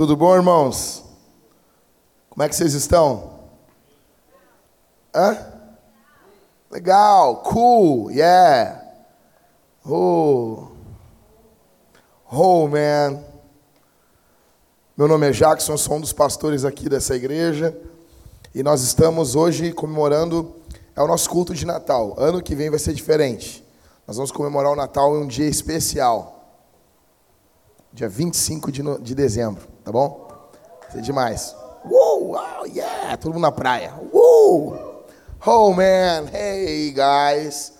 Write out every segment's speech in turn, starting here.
Tudo bom, irmãos? Como é que vocês estão? Hã? Legal, cool, yeah. Oh. Oh, man. Meu nome é Jackson, sou um dos pastores aqui dessa igreja. E nós estamos hoje comemorando é o nosso culto de Natal. Ano que vem vai ser diferente. Nós vamos comemorar o Natal em um dia especial dia 25 de, no, de dezembro, tá bom? Vai ser demais. Uou, wow, yeah, todo mundo na praia. Uou! Oh, man, hey, guys.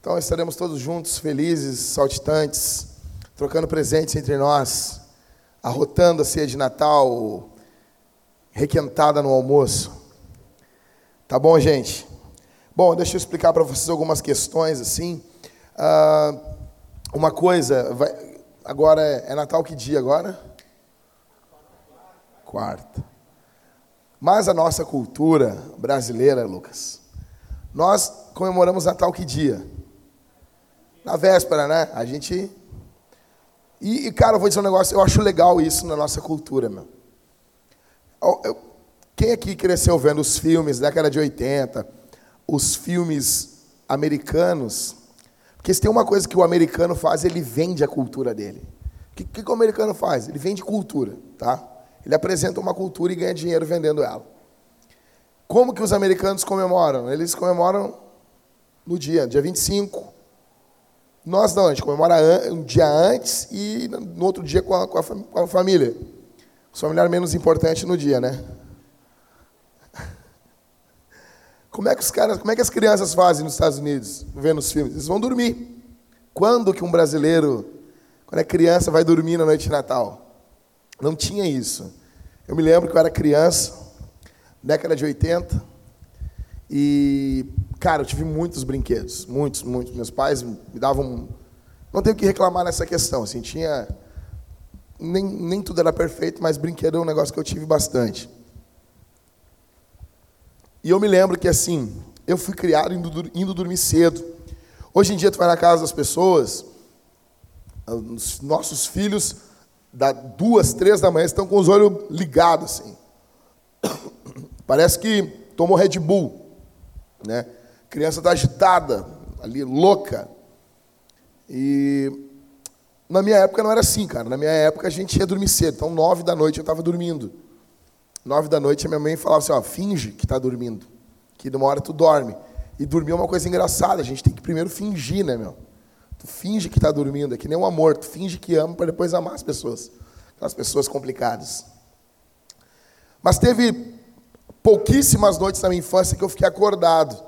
Então estaremos todos juntos, felizes, saltitantes, trocando presentes entre nós, arrotando a ceia de Natal, requentada no almoço. Tá bom, gente? Bom, deixa eu explicar para vocês algumas questões assim. Uh, uma coisa, vai, Agora é, é Natal que dia agora? Quarta. Mas a nossa cultura brasileira, Lucas, nós comemoramos Natal que dia? Na véspera, né? A gente. E, e, cara, eu vou dizer um negócio, eu acho legal isso na nossa cultura, meu. Eu, eu, quem aqui cresceu vendo os filmes da década de 80, os filmes americanos, porque se tem uma coisa que o americano faz, ele vende a cultura dele. O que, que o americano faz? Ele vende cultura, tá? Ele apresenta uma cultura e ganha dinheiro vendendo ela. Como que os americanos comemoram? Eles comemoram no dia, dia 25. Nós não, a gente comemora um dia antes e no outro dia com a, com a, com a família. O familiar menos importante no dia, né? Como é que os caras, como é que as crianças fazem nos Estados Unidos, vendo os filmes? Eles vão dormir. Quando que um brasileiro, quando é criança, vai dormir na noite de Natal? Não tinha isso. Eu me lembro que eu era criança, década de 80, e, cara, eu tive muitos brinquedos, muitos, muitos. Meus pais me davam. Não tenho que reclamar nessa questão, assim, tinha. Nem, nem tudo era perfeito, mas brinquedo é um negócio que eu tive bastante. E eu me lembro que assim, eu fui criado indo, indo dormir cedo. Hoje em dia tu vai na casa das pessoas, os nossos filhos, da duas, três da manhã, estão com os olhos ligados assim. Parece que tomou Red Bull, né? Criança está agitada, ali louca. E na minha época não era assim, cara. Na minha época a gente ia dormir cedo. Então nove da noite eu estava dormindo. Nove da noite, a minha mãe falava assim, ó, finge que está dormindo. Que de uma hora tu dorme. E dormir é uma coisa engraçada, a gente tem que primeiro fingir, né, meu? Tu finge que está dormindo, é que nem um amor, tu finge que ama para depois amar as pessoas. Aquelas pessoas complicadas. Mas teve pouquíssimas noites na minha infância que eu fiquei acordado.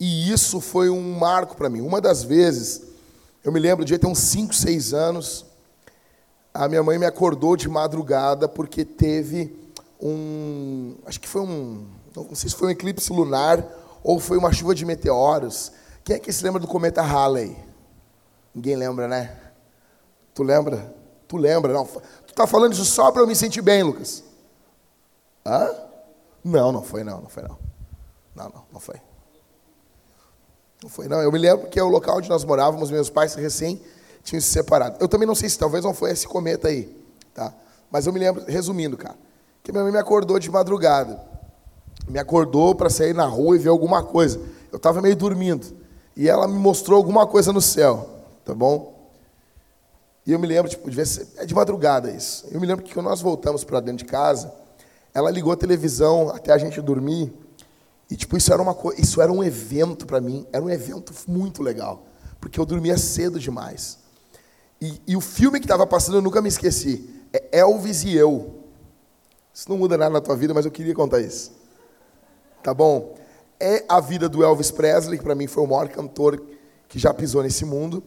E isso foi um marco para mim. Uma das vezes, eu me lembro, de ter uns 5, 6 anos, a minha mãe me acordou de madrugada porque teve um. Acho que foi um. Não sei se foi um eclipse lunar ou foi uma chuva de meteoros. Quem é que se lembra do cometa Halley? Ninguém lembra, né? Tu lembra? Tu lembra? Não. Tu está falando isso só para eu me sentir bem, Lucas? Hã? Não, não foi não, não foi não. Não, não, não foi. Não foi não. Eu me lembro que é o local onde nós morávamos, meus pais recém tinham se separado. Eu também não sei se talvez não foi esse cometa aí, tá? Mas eu me lembro, resumindo, cara, que minha mãe me acordou de madrugada. Me acordou para sair na rua e ver alguma coisa. Eu estava meio dormindo. E ela me mostrou alguma coisa no céu, tá bom? E eu me lembro, tipo, devia ser, é de madrugada isso. Eu me lembro que quando nós voltamos para dentro de casa, ela ligou a televisão até a gente dormir. E tipo, isso era uma coisa, isso era um evento para mim, era um evento muito legal, porque eu dormia cedo demais. E, e o filme que estava passando eu nunca me esqueci, é Elvis e eu. Isso não muda nada na tua vida, mas eu queria contar isso. Tá bom? É a vida do Elvis Presley, que para mim foi o maior cantor que já pisou nesse mundo.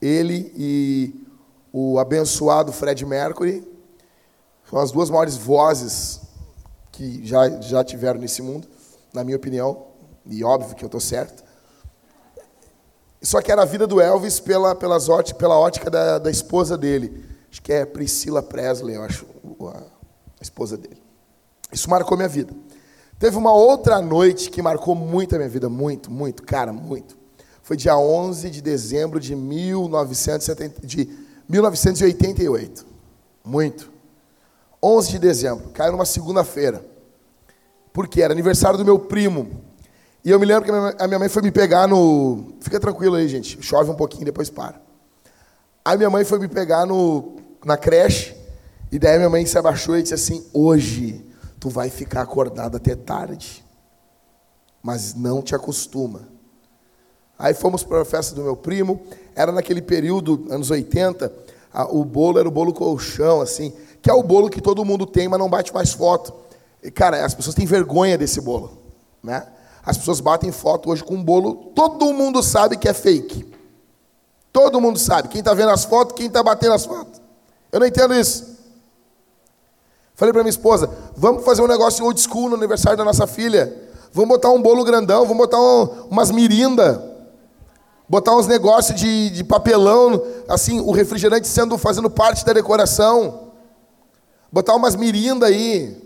Ele e o abençoado Fred Mercury são as duas maiores vozes que já, já tiveram nesse mundo, na minha opinião, e óbvio que eu estou certo. Só que era a vida do Elvis pela, ótica, pela ótica da, da esposa dele. Acho que é Priscila Presley, eu acho, a esposa dele. Isso marcou minha vida. Teve uma outra noite que marcou muito a minha vida, muito, muito, cara, muito. Foi dia 11 de dezembro de, 1970, de 1988. Muito. 11 de dezembro, caiu numa segunda-feira. Porque era aniversário do meu primo. E eu me lembro que a minha mãe foi me pegar no. Fica tranquilo aí, gente. Chove um pouquinho, depois para. Aí minha mãe foi me pegar no, na creche. E daí minha mãe se abaixou e disse assim: Hoje tu vai ficar acordado até tarde. Mas não te acostuma. Aí fomos para a festa do meu primo. Era naquele período, anos 80, a, o bolo era o bolo colchão, assim, que é o bolo que todo mundo tem, mas não bate mais foto. E, cara, as pessoas têm vergonha desse bolo, né? As pessoas batem foto hoje com um bolo, todo mundo sabe que é fake. Todo mundo sabe. Quem está vendo as fotos, quem está batendo as fotos. Eu não entendo isso. Falei para minha esposa: vamos fazer um negócio old school no aniversário da nossa filha. Vamos botar um bolo grandão, vamos botar um, umas mirinda, botar uns negócios de, de papelão, assim, o refrigerante sendo fazendo parte da decoração. Botar umas mirinda aí.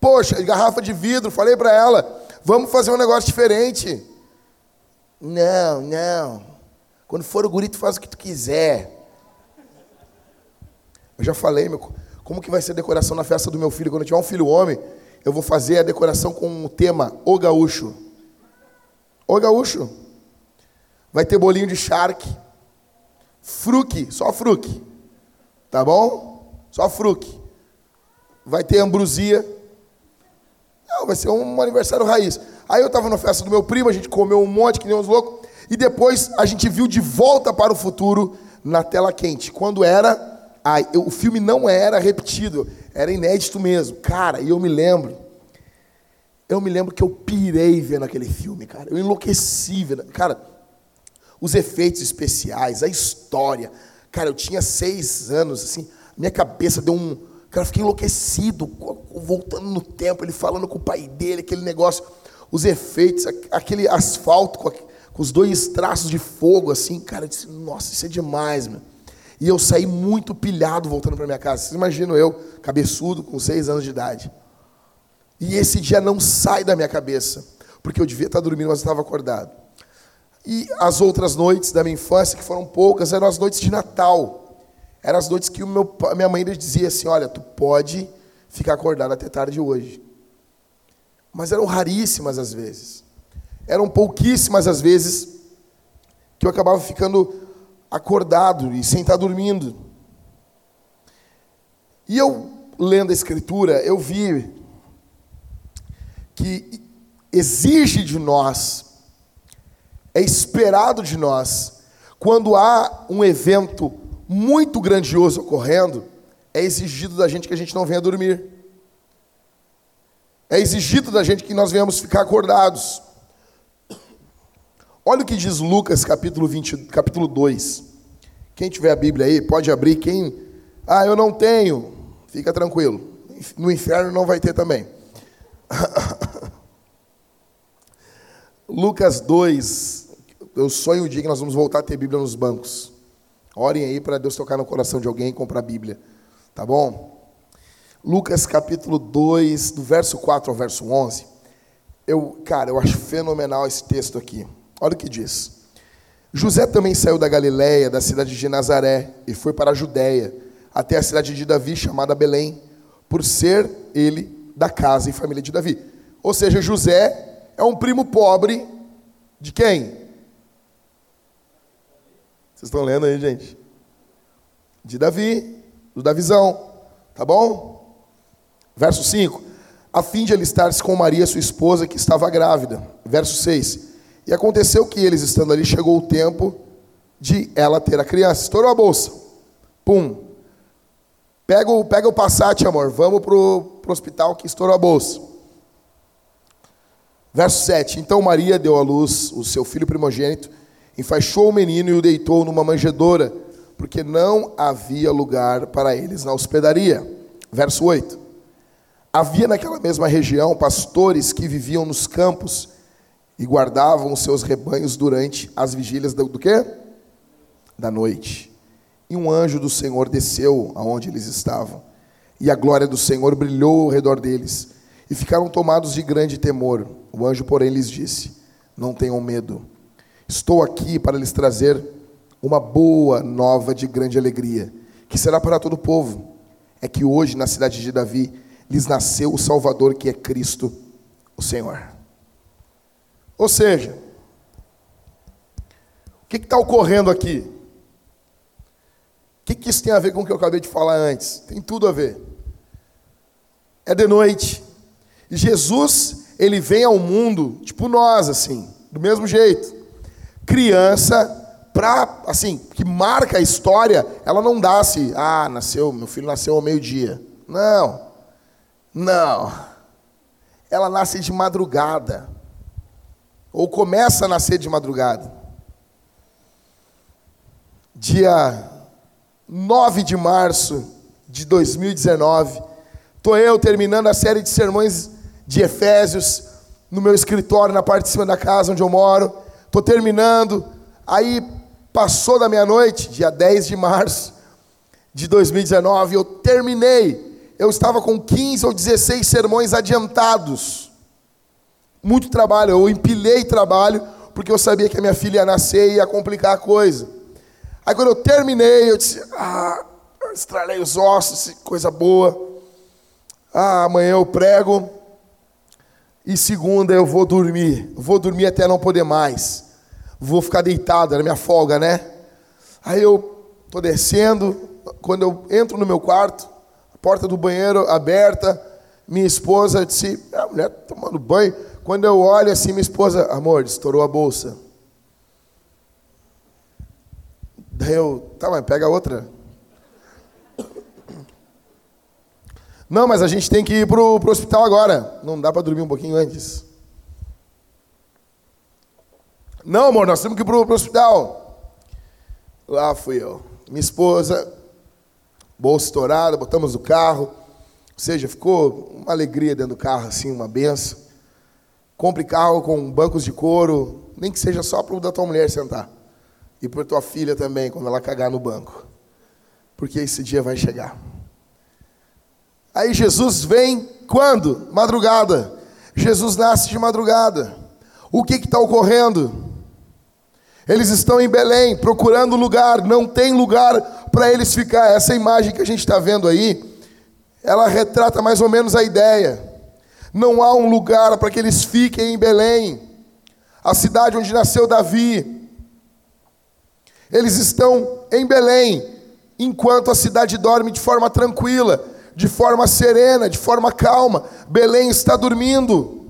Poxa, garrafa de vidro, falei para ela, vamos fazer um negócio diferente. Não, não. Quando for o guri, tu faz o que tu quiser. Eu já falei, meu, como que vai ser a decoração na festa do meu filho? Quando eu tiver um filho homem, eu vou fazer a decoração com o tema O Gaúcho. O Gaúcho. Vai ter bolinho de charque. Fruque, só fruque. Tá bom? Só fruque. Vai ter ambrosia. Não, vai ser um aniversário raiz. Aí eu estava na festa do meu primo, a gente comeu um monte, que nem uns loucos. E depois a gente viu de volta para o futuro na tela quente. Quando era. Ah, eu, o filme não era repetido, era inédito mesmo. Cara, e eu me lembro. Eu me lembro que eu pirei vendo aquele filme, cara. Eu enlouqueci vendo. Cara, os efeitos especiais, a história. Cara, eu tinha seis anos, assim, minha cabeça deu um Cara, eu fiquei enlouquecido, voltando no tempo, ele falando com o pai dele, aquele negócio, os efeitos, aquele asfalto com, com os dois traços de fogo, assim, cara, eu disse, nossa, isso é demais, meu. E eu saí muito pilhado voltando para minha casa. Vocês imaginam eu, cabeçudo, com seis anos de idade. E esse dia não sai da minha cabeça, porque eu devia estar dormindo, mas estava acordado. E as outras noites da minha infância, que foram poucas, eram as noites de Natal. Eram as noites que meu, minha mãe dizia assim: Olha, tu pode ficar acordado até tarde hoje. Mas eram raríssimas as vezes. Eram pouquíssimas as vezes que eu acabava ficando acordado e sem estar dormindo. E eu, lendo a Escritura, eu vi que exige de nós, é esperado de nós, quando há um evento muito grandioso ocorrendo, é exigido da gente que a gente não venha dormir. É exigido da gente que nós venhamos ficar acordados. Olha o que diz Lucas capítulo, 20, capítulo 2. Quem tiver a Bíblia aí, pode abrir. Quem. Ah, eu não tenho. Fica tranquilo. No inferno não vai ter também. Lucas 2. Eu sonho o dia que nós vamos voltar a ter Bíblia nos bancos. Orem aí para Deus tocar no coração de alguém e comprar a Bíblia. Tá bom? Lucas capítulo 2, do verso 4 ao verso 11. Eu, cara, eu acho fenomenal esse texto aqui. Olha o que diz. José também saiu da Galiléia, da cidade de Nazaré, e foi para a Judéia, até a cidade de Davi, chamada Belém, por ser ele da casa e família de Davi. Ou seja, José é um primo pobre de quem? Vocês estão lendo aí, gente? De Davi, do Davizão, tá bom? Verso 5. A fim de alistar-se com Maria, sua esposa, que estava grávida. Verso 6. E aconteceu que eles, estando ali, chegou o tempo de ela ter a criança. Estourou a bolsa. Pum. Pega o, pega o Passat, amor. Vamos para o hospital que estourou a bolsa. Verso 7. Então Maria deu à luz o seu filho primogênito enfaixou o menino e o deitou numa manjedoura, porque não havia lugar para eles na hospedaria. Verso 8. Havia naquela mesma região pastores que viviam nos campos e guardavam os seus rebanhos durante as vigílias do, do quê? Da noite. E um anjo do Senhor desceu aonde eles estavam, e a glória do Senhor brilhou ao redor deles, e ficaram tomados de grande temor. O anjo, porém, lhes disse: Não tenham medo Estou aqui para lhes trazer uma boa nova de grande alegria, que será para todo o povo, é que hoje na cidade de Davi lhes nasceu o Salvador, que é Cristo, o Senhor. Ou seja, o que está ocorrendo aqui? O que, que isso tem a ver com o que eu acabei de falar antes? Tem tudo a ver. É de noite. E Jesus, ele vem ao mundo, tipo nós, assim, do mesmo jeito. Criança para assim, que marca a história, ela não dá se, ah, nasceu, meu filho nasceu ao meio-dia. Não. Não. Ela nasce de madrugada. Ou começa a nascer de madrugada. Dia 9 de março de 2019, estou eu terminando a série de sermões de Efésios no meu escritório, na parte de cima da casa onde eu moro. Estou terminando. Aí Passou da meia-noite, dia 10 de março de 2019, eu terminei. Eu estava com 15 ou 16 sermões adiantados. Muito trabalho, eu empilhei trabalho, porque eu sabia que a minha filha ia nascer e ia complicar a coisa. Aí quando eu terminei, eu disse: Ah, estralei os ossos, coisa boa. Ah, amanhã eu prego. E segunda eu vou dormir. Vou dormir até não poder mais vou ficar deitado, era minha folga, né? Aí eu tô descendo, quando eu entro no meu quarto, a porta do banheiro aberta, minha esposa disse, a mulher tá tomando banho. Quando eu olho assim, minha esposa, amor, estourou a bolsa. Daí eu, tá, mas pega outra. Não, mas a gente tem que ir pro, pro hospital agora. Não dá para dormir um pouquinho antes. Não, amor, nós temos que ir para o hospital. Lá fui eu. Minha esposa, bolsa estourada, botamos no carro. Ou seja, ficou uma alegria dentro do carro, assim, uma benção. Compre carro com bancos de couro, nem que seja só para o da tua mulher sentar. E para tua filha também, quando ela cagar no banco. Porque esse dia vai chegar. Aí Jesus vem quando? Madrugada. Jesus nasce de madrugada. O que está ocorrendo? Eles estão em Belém procurando lugar, não tem lugar para eles ficar. Essa imagem que a gente está vendo aí, ela retrata mais ou menos a ideia. Não há um lugar para que eles fiquem em Belém, a cidade onde nasceu Davi. Eles estão em Belém, enquanto a cidade dorme de forma tranquila, de forma serena, de forma calma. Belém está dormindo.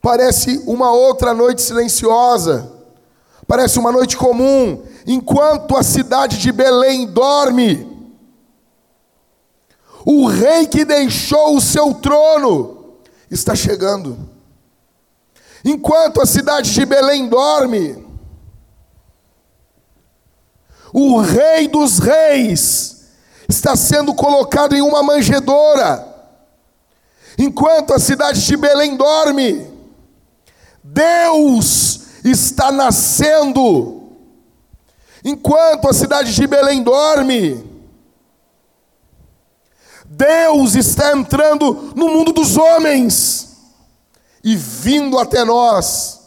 Parece uma outra noite silenciosa. Parece uma noite comum, enquanto a cidade de Belém dorme. O rei que deixou o seu trono está chegando. Enquanto a cidade de Belém dorme, o rei dos reis está sendo colocado em uma manjedoura. Enquanto a cidade de Belém dorme, Deus está nascendo. Enquanto a cidade de Belém dorme, Deus está entrando no mundo dos homens e vindo até nós.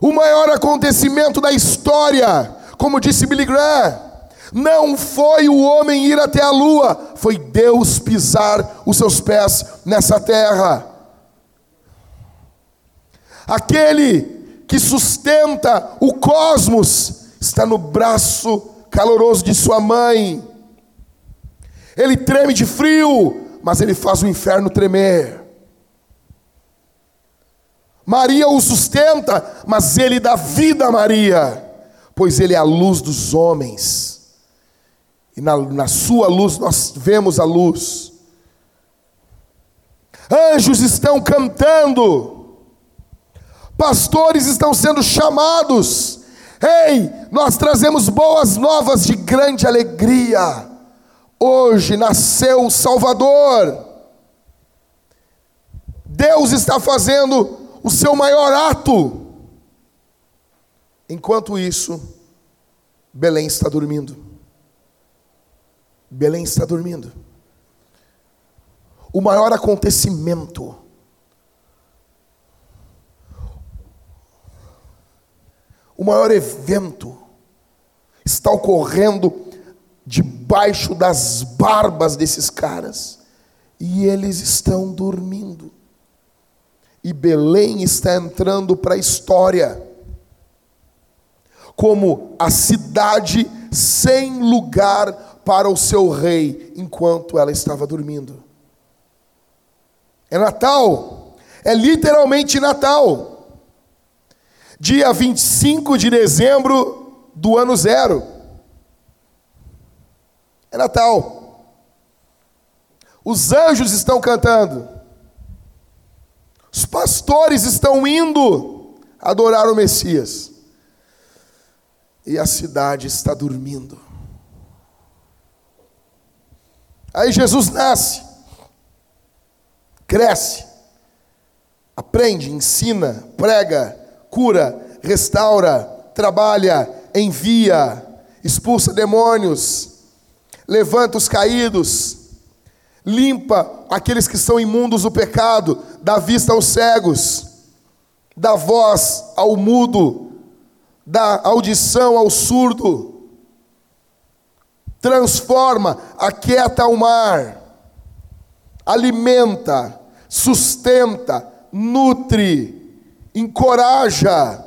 O maior acontecimento da história, como disse Billy Graham, não foi o homem ir até a lua, foi Deus pisar os seus pés nessa terra. Aquele que sustenta o cosmos, está no braço caloroso de sua mãe. Ele treme de frio, mas ele faz o inferno tremer. Maria o sustenta, mas ele dá vida a Maria, pois ele é a luz dos homens. E na, na sua luz nós vemos a luz. Anjos estão cantando pastores estão sendo chamados. Ei, nós trazemos boas novas de grande alegria. Hoje nasceu o Salvador. Deus está fazendo o seu maior ato. Enquanto isso, Belém está dormindo. Belém está dormindo. O maior acontecimento o maior evento está ocorrendo debaixo das barbas desses caras, e eles estão dormindo. E Belém está entrando para a história como a cidade sem lugar para o seu rei enquanto ela estava dormindo. É Natal, é literalmente Natal. Dia 25 de dezembro do ano zero. É Natal. Os anjos estão cantando. Os pastores estão indo adorar o Messias e a cidade está dormindo. Aí Jesus nasce, cresce, aprende, ensina, prega, cura, restaura, trabalha, envia, expulsa demônios, levanta os caídos, limpa aqueles que são imundos do pecado, dá vista aos cegos, dá voz ao mudo, dá audição ao surdo, transforma, aquieta o mar, alimenta, sustenta, nutre, encoraja,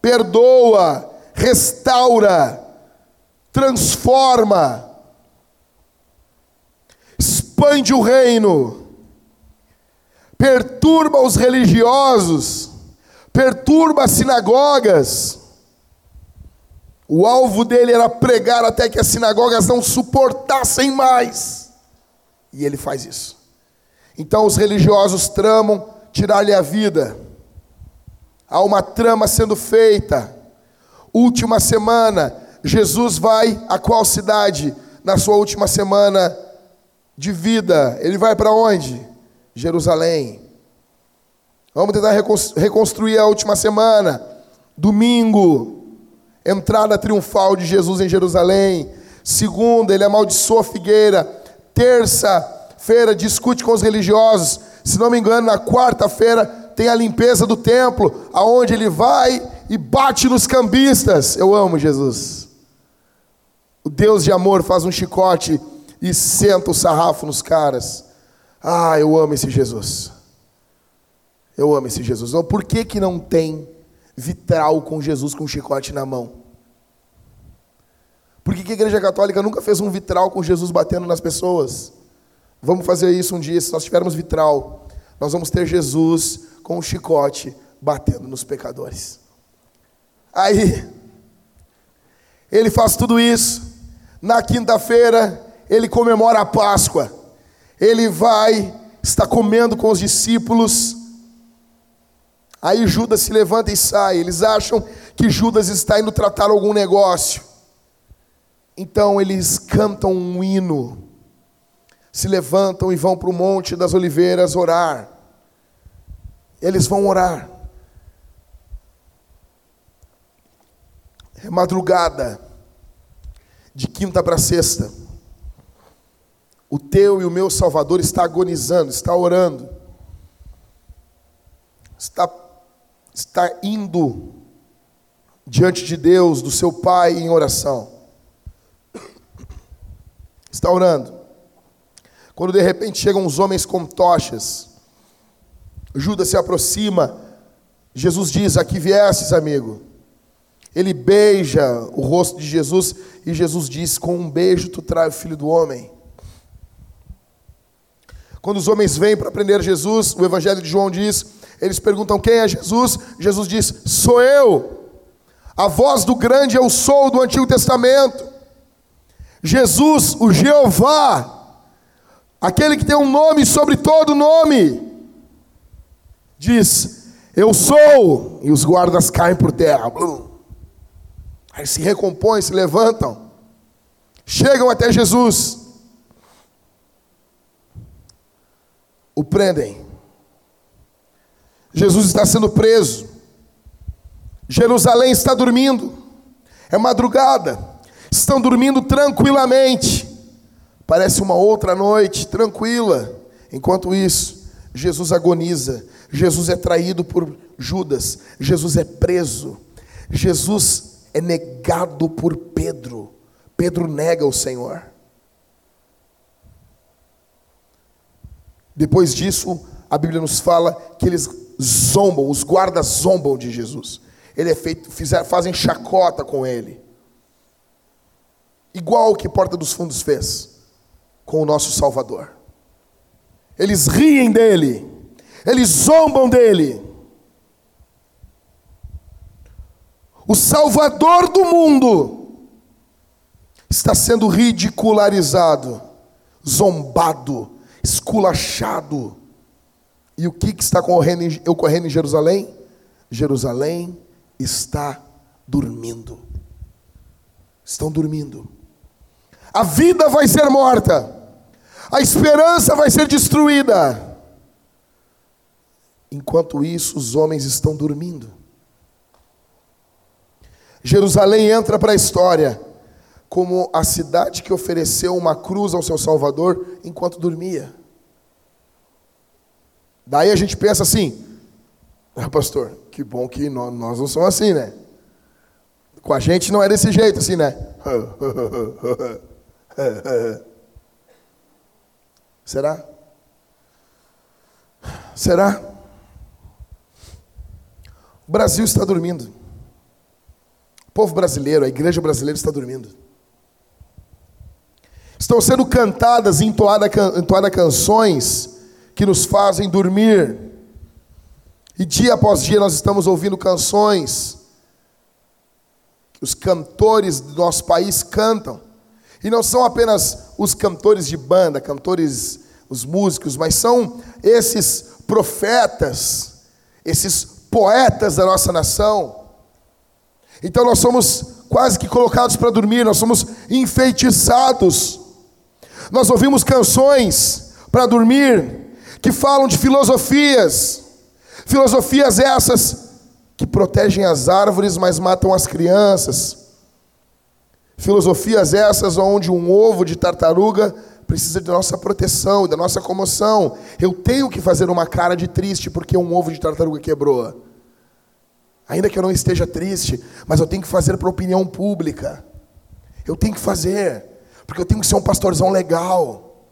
perdoa, restaura, transforma, expande o reino, perturba os religiosos, perturba as sinagogas, o alvo dele era pregar até que as sinagogas não suportassem mais. E ele faz isso. Então os religiosos tramam tirar-lhe a vida. Há uma trama sendo feita. Última semana, Jesus vai a qual cidade? Na sua última semana de vida. Ele vai para onde? Jerusalém. Vamos tentar reconstruir a última semana. Domingo, entrada triunfal de Jesus em Jerusalém. Segunda, ele amaldiçoa a figueira. Terça-feira, discute com os religiosos. Se não me engano, na quarta-feira tem a limpeza do templo, aonde ele vai e bate nos cambistas. Eu amo Jesus. O Deus de amor faz um chicote e senta o sarrafo nos caras. Ah, eu amo esse Jesus. Eu amo esse Jesus. Então, por que que não tem vitral com Jesus com um chicote na mão. Por que a Igreja Católica nunca fez um vitral com Jesus batendo nas pessoas? Vamos fazer isso um dia, se nós tivermos vitral, nós vamos ter Jesus com um chicote batendo nos pecadores. Aí, ele faz tudo isso. Na quinta-feira, ele comemora a Páscoa. Ele vai, está comendo com os discípulos Aí Judas se levanta e sai. Eles acham que Judas está indo tratar algum negócio. Então eles cantam um hino, se levantam e vão para o Monte das Oliveiras orar. Eles vão orar. É madrugada, de quinta para sexta. O teu e o meu Salvador está agonizando, está orando, está está indo diante de Deus, do seu Pai, em oração. Está orando. Quando de repente chegam os homens com tochas, Judas se aproxima. Jesus diz: Aqui viesses, amigo. Ele beija o rosto de Jesus e Jesus diz: Com um beijo tu traz o filho do homem. Quando os homens vêm para prender Jesus, o Evangelho de João diz eles perguntam quem é Jesus. Jesus diz: Sou eu. A voz do grande eu sou do Antigo Testamento. Jesus, o Jeová, aquele que tem um nome sobre todo nome, diz: Eu sou. E os guardas caem por terra. Aí se recompõem, se levantam, chegam até Jesus, o prendem Jesus está sendo preso. Jerusalém está dormindo. É madrugada. Estão dormindo tranquilamente. Parece uma outra noite tranquila. Enquanto isso, Jesus agoniza. Jesus é traído por Judas. Jesus é preso. Jesus é negado por Pedro. Pedro nega o Senhor. Depois disso, a Bíblia nos fala que eles zombam, os guardas zombam de Jesus. Ele é feito, fizer, fazem chacota com ele. Igual o que Porta dos Fundos fez com o nosso Salvador. Eles riem dele, eles zombam dele. O Salvador do mundo está sendo ridicularizado, zombado, esculachado. E o que, que está ocorrendo em, ocorrendo em Jerusalém? Jerusalém está dormindo. Estão dormindo. A vida vai ser morta. A esperança vai ser destruída. Enquanto isso, os homens estão dormindo. Jerusalém entra para a história como a cidade que ofereceu uma cruz ao seu Salvador enquanto dormia. Daí a gente pensa assim, ah, pastor, que bom que nós, nós não somos assim, né? Com a gente não é desse jeito, assim, né? Será? Será? O Brasil está dormindo. O povo brasileiro, a igreja brasileira está dormindo. Estão sendo cantadas e entoadas entoada canções que nos fazem dormir. E dia após dia nós estamos ouvindo canções que os cantores do nosso país cantam. E não são apenas os cantores de banda, cantores, os músicos, mas são esses profetas, esses poetas da nossa nação. Então nós somos quase que colocados para dormir, nós somos enfeitiçados. Nós ouvimos canções para dormir, que falam de filosofias, filosofias essas que protegem as árvores, mas matam as crianças. Filosofias essas onde um ovo de tartaruga precisa da nossa proteção, da nossa comoção. Eu tenho que fazer uma cara de triste porque um ovo de tartaruga quebrou. Ainda que eu não esteja triste, mas eu tenho que fazer para a opinião pública. Eu tenho que fazer, porque eu tenho que ser um pastorzão legal.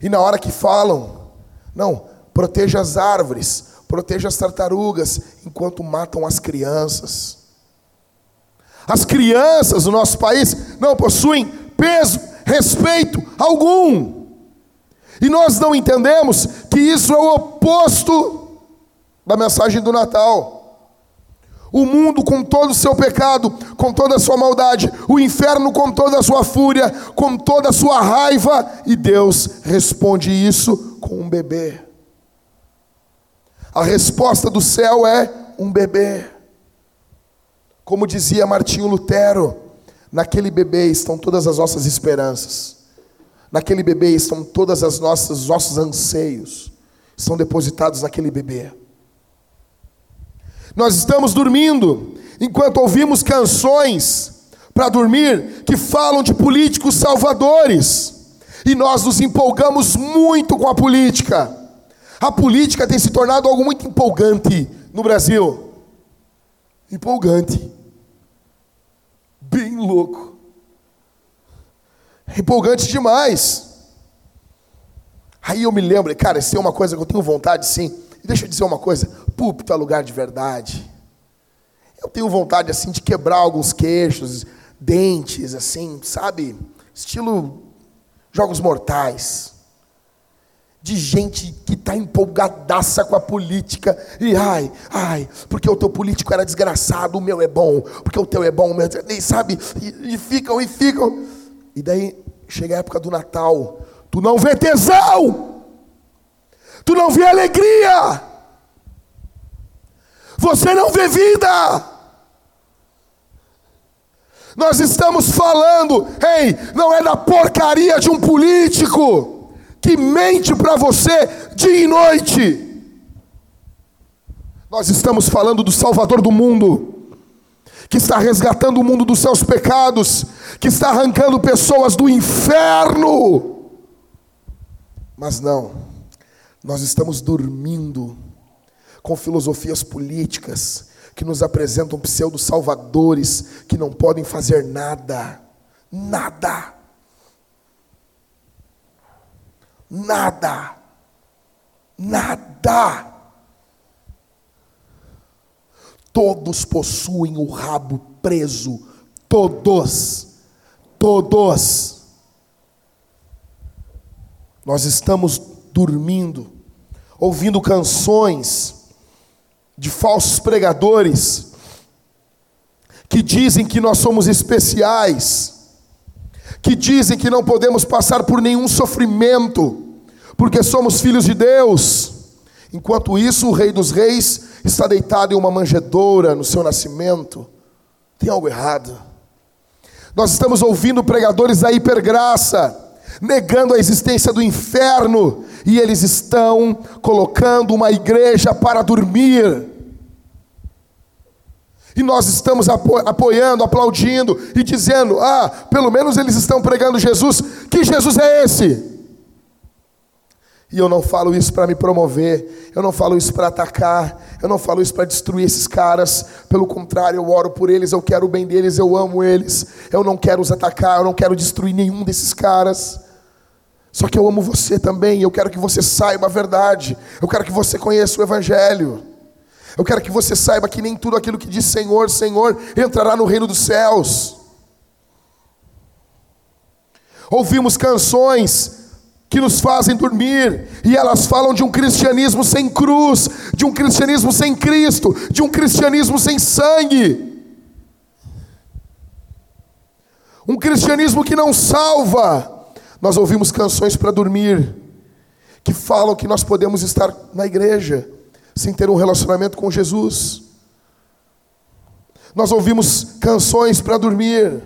E na hora que falam, não, proteja as árvores, proteja as tartarugas, enquanto matam as crianças. As crianças do nosso país não possuem peso, respeito algum. E nós não entendemos que isso é o oposto da mensagem do Natal. O mundo com todo o seu pecado, com toda a sua maldade, o inferno com toda a sua fúria, com toda a sua raiva, e Deus responde isso com um bebê. A resposta do céu é um bebê. Como dizia Martinho Lutero, naquele bebê estão todas as nossas esperanças. Naquele bebê estão todas as nossas os nossos anseios. Estão depositados naquele bebê. Nós estamos dormindo enquanto ouvimos canções para dormir que falam de políticos salvadores e nós nos empolgamos muito com a política. A política tem se tornado algo muito empolgante no Brasil. Empolgante. Bem louco. Empolgante demais. Aí eu me lembro, cara, isso é uma coisa que eu tenho vontade, sim. E deixa eu dizer uma coisa: púlpito é lugar de verdade. Eu tenho vontade, assim, de quebrar alguns queixos, dentes, assim, sabe? Estilo Jogos Mortais. De gente que está empolgadaça com a política. E ai, ai, porque o teu político era desgraçado, o meu é bom. Porque o teu é bom, o meu é... sabe? E, e ficam, e ficam. E daí chega a época do Natal. Tu não vê tesão. Tu não vê alegria. Você não vê vida. Nós estamos falando, ei, não é da porcaria de um político que mente para você dia e noite. Nós estamos falando do Salvador do mundo, que está resgatando o mundo dos seus pecados, que está arrancando pessoas do inferno. Mas não, nós estamos dormindo com filosofias políticas, que nos apresentam pseudo-salvadores que não podem fazer nada. Nada. Nada. Nada. Todos possuem o rabo preso. Todos. Todos. Nós estamos dormindo, ouvindo canções de falsos pregadores que dizem que nós somos especiais, que dizem que não podemos passar por nenhum sofrimento, porque somos filhos de Deus. Enquanto isso, o Rei dos Reis está deitado em uma manjedoura no seu nascimento. Tem algo errado. Nós estamos ouvindo pregadores da hipergraça, negando a existência do inferno, e eles estão colocando uma igreja para dormir. E nós estamos apo apoiando, aplaudindo e dizendo: ah, pelo menos eles estão pregando Jesus. Que Jesus é esse? E eu não falo isso para me promover, eu não falo isso para atacar, eu não falo isso para destruir esses caras. Pelo contrário, eu oro por eles, eu quero o bem deles, eu amo eles. Eu não quero os atacar, eu não quero destruir nenhum desses caras. Só que eu amo você também, eu quero que você saiba a verdade, eu quero que você conheça o Evangelho. Eu quero que você saiba que nem tudo aquilo que diz Senhor, Senhor, entrará no reino dos céus. Ouvimos canções que nos fazem dormir, e elas falam de um cristianismo sem cruz, de um cristianismo sem Cristo, de um cristianismo sem sangue. Um cristianismo que não salva. Nós ouvimos canções para dormir, que falam que nós podemos estar na igreja, sem ter um relacionamento com Jesus. Nós ouvimos canções para dormir,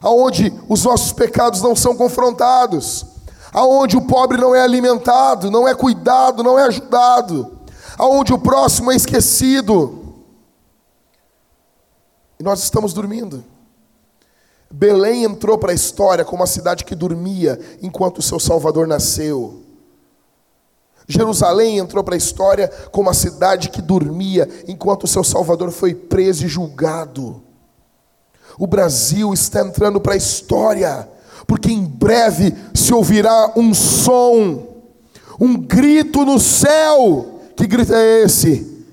aonde os nossos pecados não são confrontados, aonde o pobre não é alimentado, não é cuidado, não é ajudado, aonde o próximo é esquecido. E nós estamos dormindo. Belém entrou para a história como a cidade que dormia enquanto o seu Salvador nasceu. Jerusalém entrou para a história como a cidade que dormia enquanto o seu Salvador foi preso e julgado. O Brasil está entrando para a história, porque em breve se ouvirá um som, um grito no céu. Que grito é esse?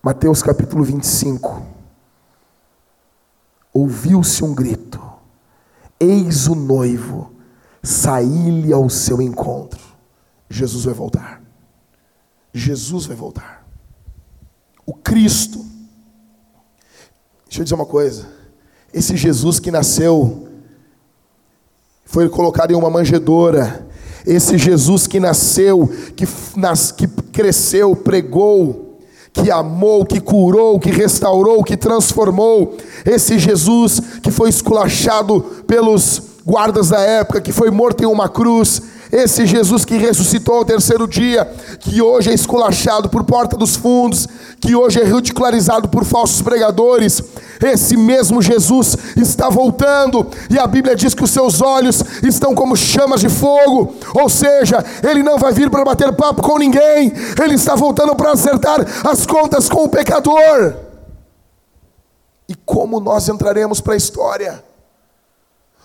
Mateus capítulo 25. Ouviu-se um grito: Eis o noivo, saí-lhe ao seu encontro. Jesus vai voltar. Jesus vai voltar. O Cristo. Deixa eu dizer uma coisa. Esse Jesus que nasceu, foi colocado em uma manjedoura. Esse Jesus que nasceu, que, nas, que cresceu, pregou, que amou, que curou, que restaurou, que transformou. Esse Jesus que foi esculachado pelos guardas da época, que foi morto em uma cruz esse Jesus que ressuscitou ao terceiro dia, que hoje é esculachado por porta dos fundos, que hoje é ridicularizado por falsos pregadores, esse mesmo Jesus está voltando, e a Bíblia diz que os seus olhos estão como chamas de fogo, ou seja, ele não vai vir para bater papo com ninguém, ele está voltando para acertar as contas com o pecador. E como nós entraremos para a história?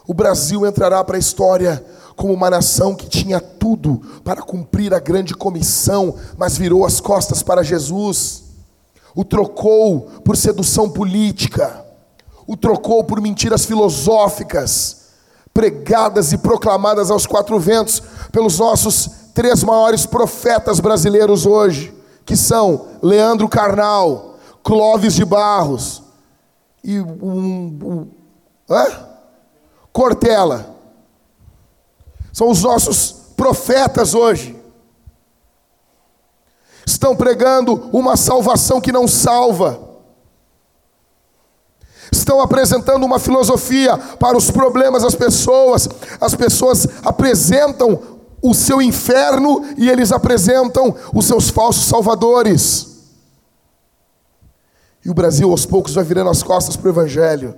O Brasil entrará para a história como uma nação que tinha tudo para cumprir a grande comissão, mas virou as costas para Jesus, o trocou por sedução política, o trocou por mentiras filosóficas, pregadas e proclamadas aos quatro ventos pelos nossos três maiores profetas brasileiros hoje, que são Leandro Carnal, Clóvis de Barros e um, um? Cortella. São os nossos profetas hoje. Estão pregando uma salvação que não salva. Estão apresentando uma filosofia para os problemas das pessoas. As pessoas apresentam o seu inferno e eles apresentam os seus falsos salvadores. E o Brasil aos poucos vai virando as costas para o Evangelho.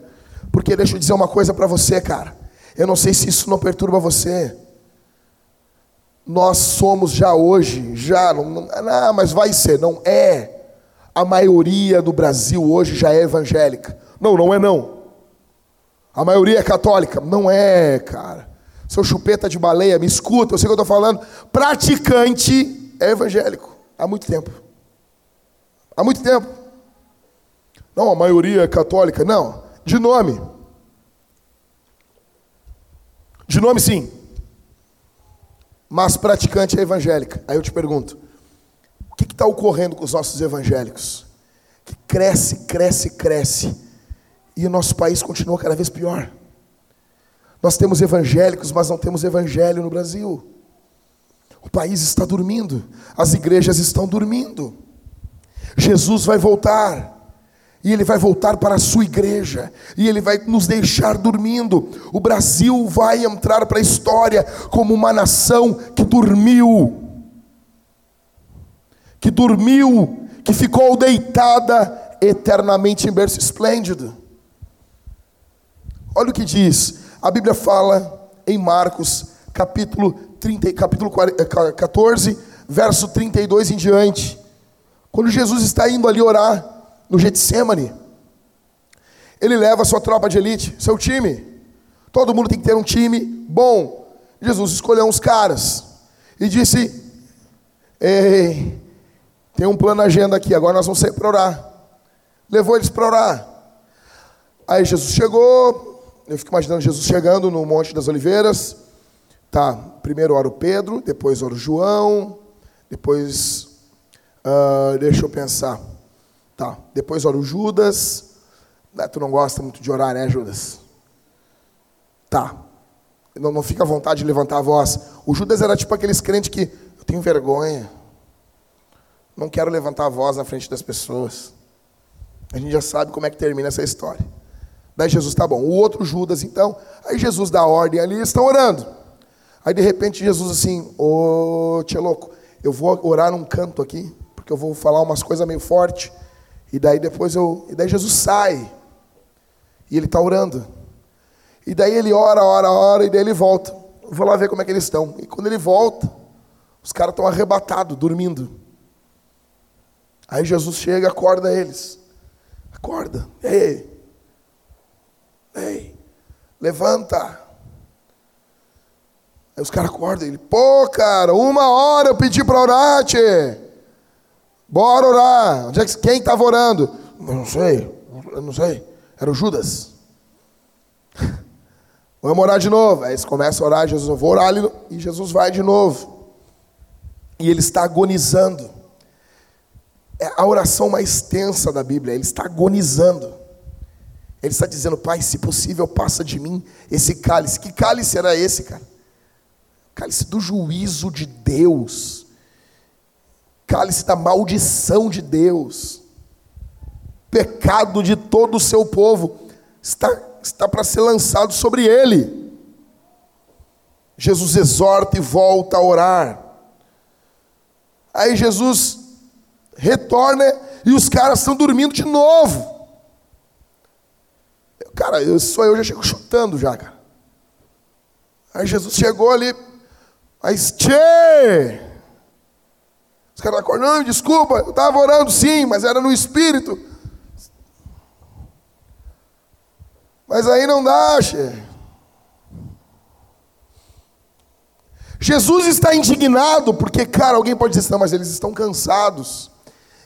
Porque deixa eu dizer uma coisa para você, cara. Eu não sei se isso não perturba você nós somos já hoje, já, não, não, não, mas vai ser, não é. A maioria do Brasil hoje já é evangélica. Não, não é não. A maioria é católica. Não é, cara. Seu chupeta de baleia, me escuta, eu sei o que eu estou falando. Praticante é evangélico. Há muito tempo. Há muito tempo. Não, a maioria é católica. Não. De nome. De nome, sim. Mas praticante é evangélica. Aí eu te pergunto: o que está ocorrendo com os nossos evangélicos? Que cresce, cresce, cresce. E o nosso país continua cada vez pior. Nós temos evangélicos, mas não temos evangelho no Brasil. O país está dormindo, as igrejas estão dormindo. Jesus vai voltar. E ele vai voltar para a sua igreja, e ele vai nos deixar dormindo. O Brasil vai entrar para a história como uma nação que dormiu, que dormiu, que ficou deitada eternamente em berço esplêndido. Olha o que diz, a Bíblia fala em Marcos, capítulo, 30, capítulo 14, eh, verso 32 em diante. Quando Jesus está indo ali orar, no Getsemane, ele leva a sua tropa de elite, seu time. Todo mundo tem que ter um time bom. Jesus escolheu uns caras e disse: Ei, tem um plano na agenda aqui, agora nós vamos sair para orar. Levou eles para orar. Aí Jesus chegou, eu fico imaginando Jesus chegando no Monte das Oliveiras. Tá, primeiro ora o Pedro, depois ora o João, depois, uh, deixa eu pensar. Tá. Depois ora o Judas. Ah, tu não gosta muito de orar, né, Judas? Tá. Não, não fica à vontade de levantar a voz. O Judas era tipo aqueles crentes que eu tenho vergonha. Não quero levantar a voz na frente das pessoas. A gente já sabe como é que termina essa história. Daí Jesus, tá bom. O outro Judas, então. Aí Jesus dá ordem ali, eles estão orando. Aí de repente Jesus assim, ô, tia louco, eu vou orar num canto aqui, porque eu vou falar umas coisas meio forte. E daí depois eu. E daí Jesus sai. E ele está orando. E daí ele ora, ora, ora, e daí ele volta. Eu vou lá ver como é que eles estão. E quando ele volta, os caras estão arrebatados, dormindo. Aí Jesus chega acorda eles. Acorda. Ei. Ei. Levanta. Aí os caras acordam. Ele, pô, cara, uma hora eu pedi para orar, tchê. Bora orar. Onde é que, quem estava orando? Eu não sei. Eu não sei. Era o Judas. Vamos orar de novo. Aí eles começam a orar, Jesus, eu vou orar ali. E Jesus vai de novo. E ele está agonizando. É a oração mais tensa da Bíblia. Ele está agonizando. Ele está dizendo, Pai, se possível, passa de mim esse cálice. Que cálice era esse, cara? Cálice do juízo de Deus cálice da maldição de Deus, pecado de todo o seu povo, está, está para ser lançado sobre ele. Jesus exorta e volta a orar. Aí Jesus retorna e os caras estão dormindo de novo. Cara, eu, só eu já chego chutando já, cara. Aí Jesus chegou ali, mas tchê! Os caras acordam, não, desculpa, eu estava orando sim, mas era no espírito. Mas aí não dá, che. Jesus está indignado porque, cara, alguém pode dizer, não, mas eles estão cansados.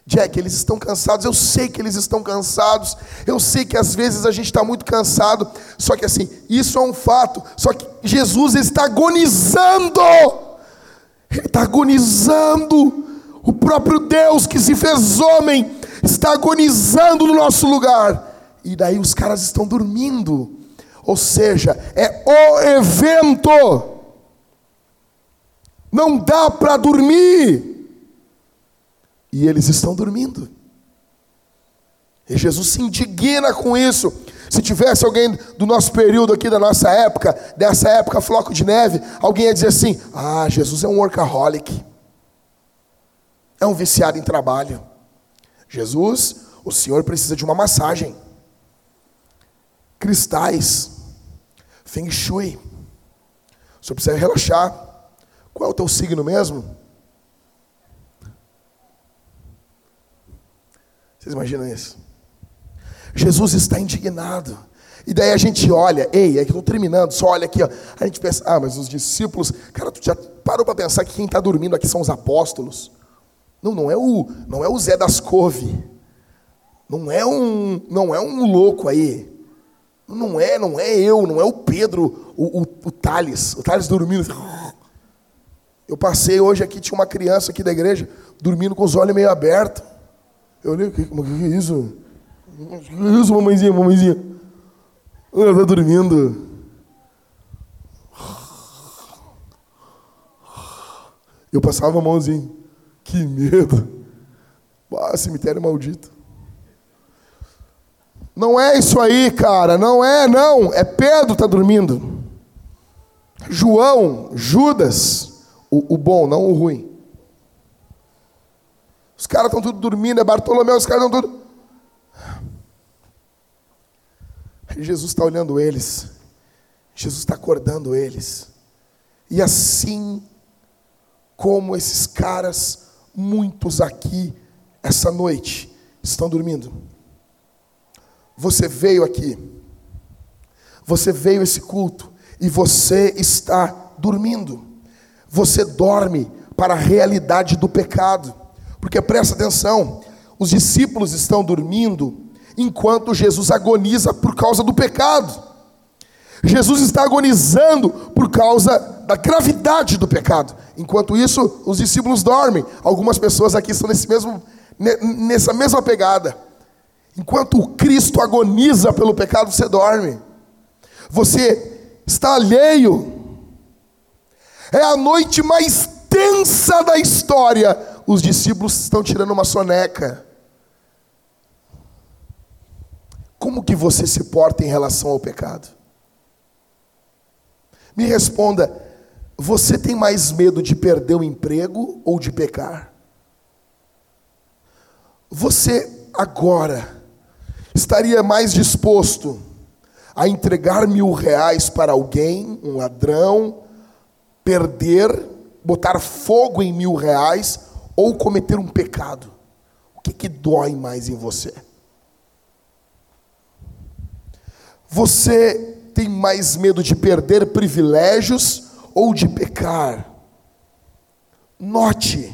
Jack, eles estão cansados, eu sei que eles estão cansados, eu sei que às vezes a gente está muito cansado, só que assim, isso é um fato, só que Jesus está agonizando, ele está agonizando, o próprio Deus que se fez homem está agonizando no nosso lugar. E daí os caras estão dormindo. Ou seja, é o evento. Não dá para dormir. E eles estão dormindo. E Jesus se indigna com isso. Se tivesse alguém do nosso período aqui, da nossa época, dessa época, floco de neve, alguém ia dizer assim: Ah, Jesus é um workaholic é um viciado em trabalho. Jesus, o Senhor precisa de uma massagem. Cristais, Feng Shui. O Senhor precisa relaxar. Qual é o teu signo mesmo? Vocês imaginam isso? Jesus está indignado. E daí a gente olha, ei, é que estou terminando, só olha aqui, ó. A gente pensa, ah, mas os discípulos, cara, tu já parou para pensar que quem está dormindo aqui são os apóstolos? Não, não é o, não é o Zé das Cove. Não é um, não é um louco aí. Não é, não é eu, não é o Pedro, o, o, o Thales, o Thales dormindo. Eu passei hoje aqui, tinha uma criança aqui da igreja, dormindo com os olhos meio abertos. Eu olhei, o que, que, é isso? O que é isso, mamãezinha, mamãezinha? Ela está dormindo. Eu passava a mãozinha. Que medo. Ah, cemitério maldito. Não é isso aí, cara. Não é, não. É Pedro está dormindo. João, Judas, o, o bom, não o ruim. Os caras estão tudo dormindo. É Bartolomeu, os caras estão tudo. Jesus está olhando eles. Jesus está acordando eles. E assim como esses caras, muitos aqui, essa noite, estão dormindo. Você veio aqui, você veio esse culto e você está dormindo. Você dorme para a realidade do pecado. Porque presta atenção, os discípulos estão dormindo enquanto Jesus agoniza por causa do pecado. Jesus está agonizando por causa da gravidade do pecado. Enquanto isso, os discípulos dormem. Algumas pessoas aqui estão nesse mesmo, nessa mesma pegada. Enquanto o Cristo agoniza pelo pecado, você dorme. Você está alheio. É a noite mais tensa da história. Os discípulos estão tirando uma soneca. Como que você se porta em relação ao pecado? Me responda, você tem mais medo de perder o emprego ou de pecar? Você agora estaria mais disposto a entregar mil reais para alguém, um ladrão, perder, botar fogo em mil reais ou cometer um pecado? O que, que dói mais em você? Você tem mais medo de perder privilégios ou de pecar? Note,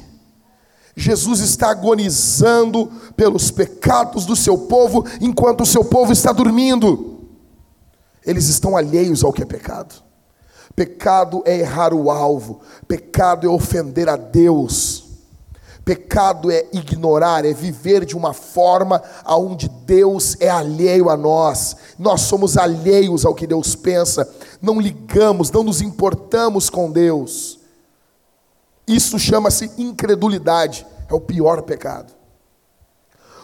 Jesus está agonizando pelos pecados do seu povo enquanto o seu povo está dormindo. Eles estão alheios ao que é pecado. Pecado é errar o alvo, pecado é ofender a Deus. Pecado é ignorar, é viver de uma forma aonde Deus é alheio a nós. Nós somos alheios ao que Deus pensa, não ligamos, não nos importamos com Deus. Isso chama-se incredulidade, é o pior pecado.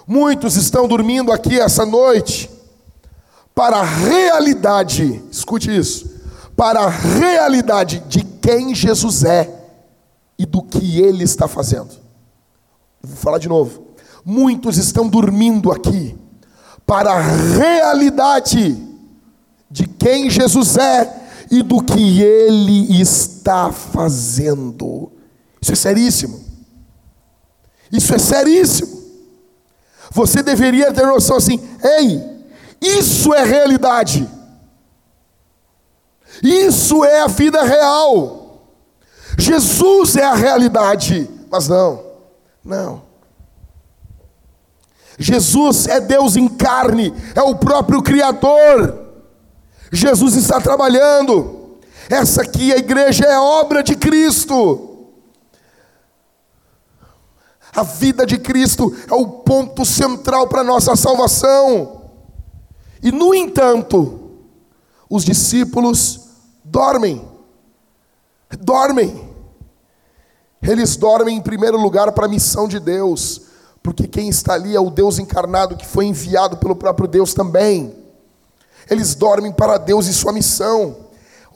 Muitos estão dormindo aqui essa noite para a realidade, escute isso, para a realidade de quem Jesus é e do que ele está fazendo. Vou falar de novo. Muitos estão dormindo aqui para a realidade de quem Jesus é e do que ele está fazendo. Isso é seríssimo. Isso é seríssimo. Você deveria ter noção assim: ei, isso é realidade. Isso é a vida real. Jesus é a realidade. Mas não. Não. Jesus é Deus em carne, é o próprio Criador. Jesus está trabalhando. Essa aqui, a igreja, é obra de Cristo. A vida de Cristo é o ponto central para a nossa salvação. E, no entanto, os discípulos dormem. Dormem. Eles dormem em primeiro lugar para a missão de Deus, porque quem está ali é o Deus encarnado que foi enviado pelo próprio Deus também. Eles dormem para Deus e sua missão.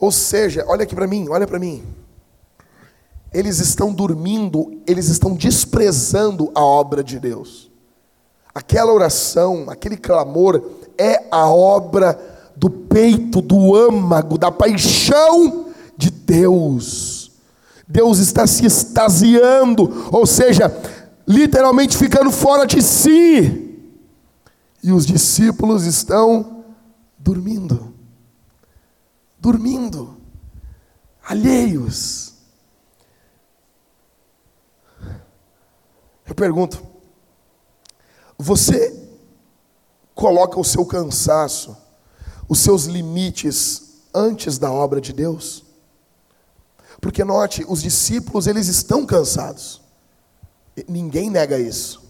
Ou seja, olha aqui para mim, olha para mim. Eles estão dormindo, eles estão desprezando a obra de Deus. Aquela oração, aquele clamor é a obra do peito, do âmago, da paixão de Deus. Deus está se extasiando, ou seja, literalmente ficando fora de si. E os discípulos estão dormindo. Dormindo. Alheios. Eu pergunto: você coloca o seu cansaço, os seus limites antes da obra de Deus? Porque note, os discípulos eles estão cansados. Ninguém nega isso.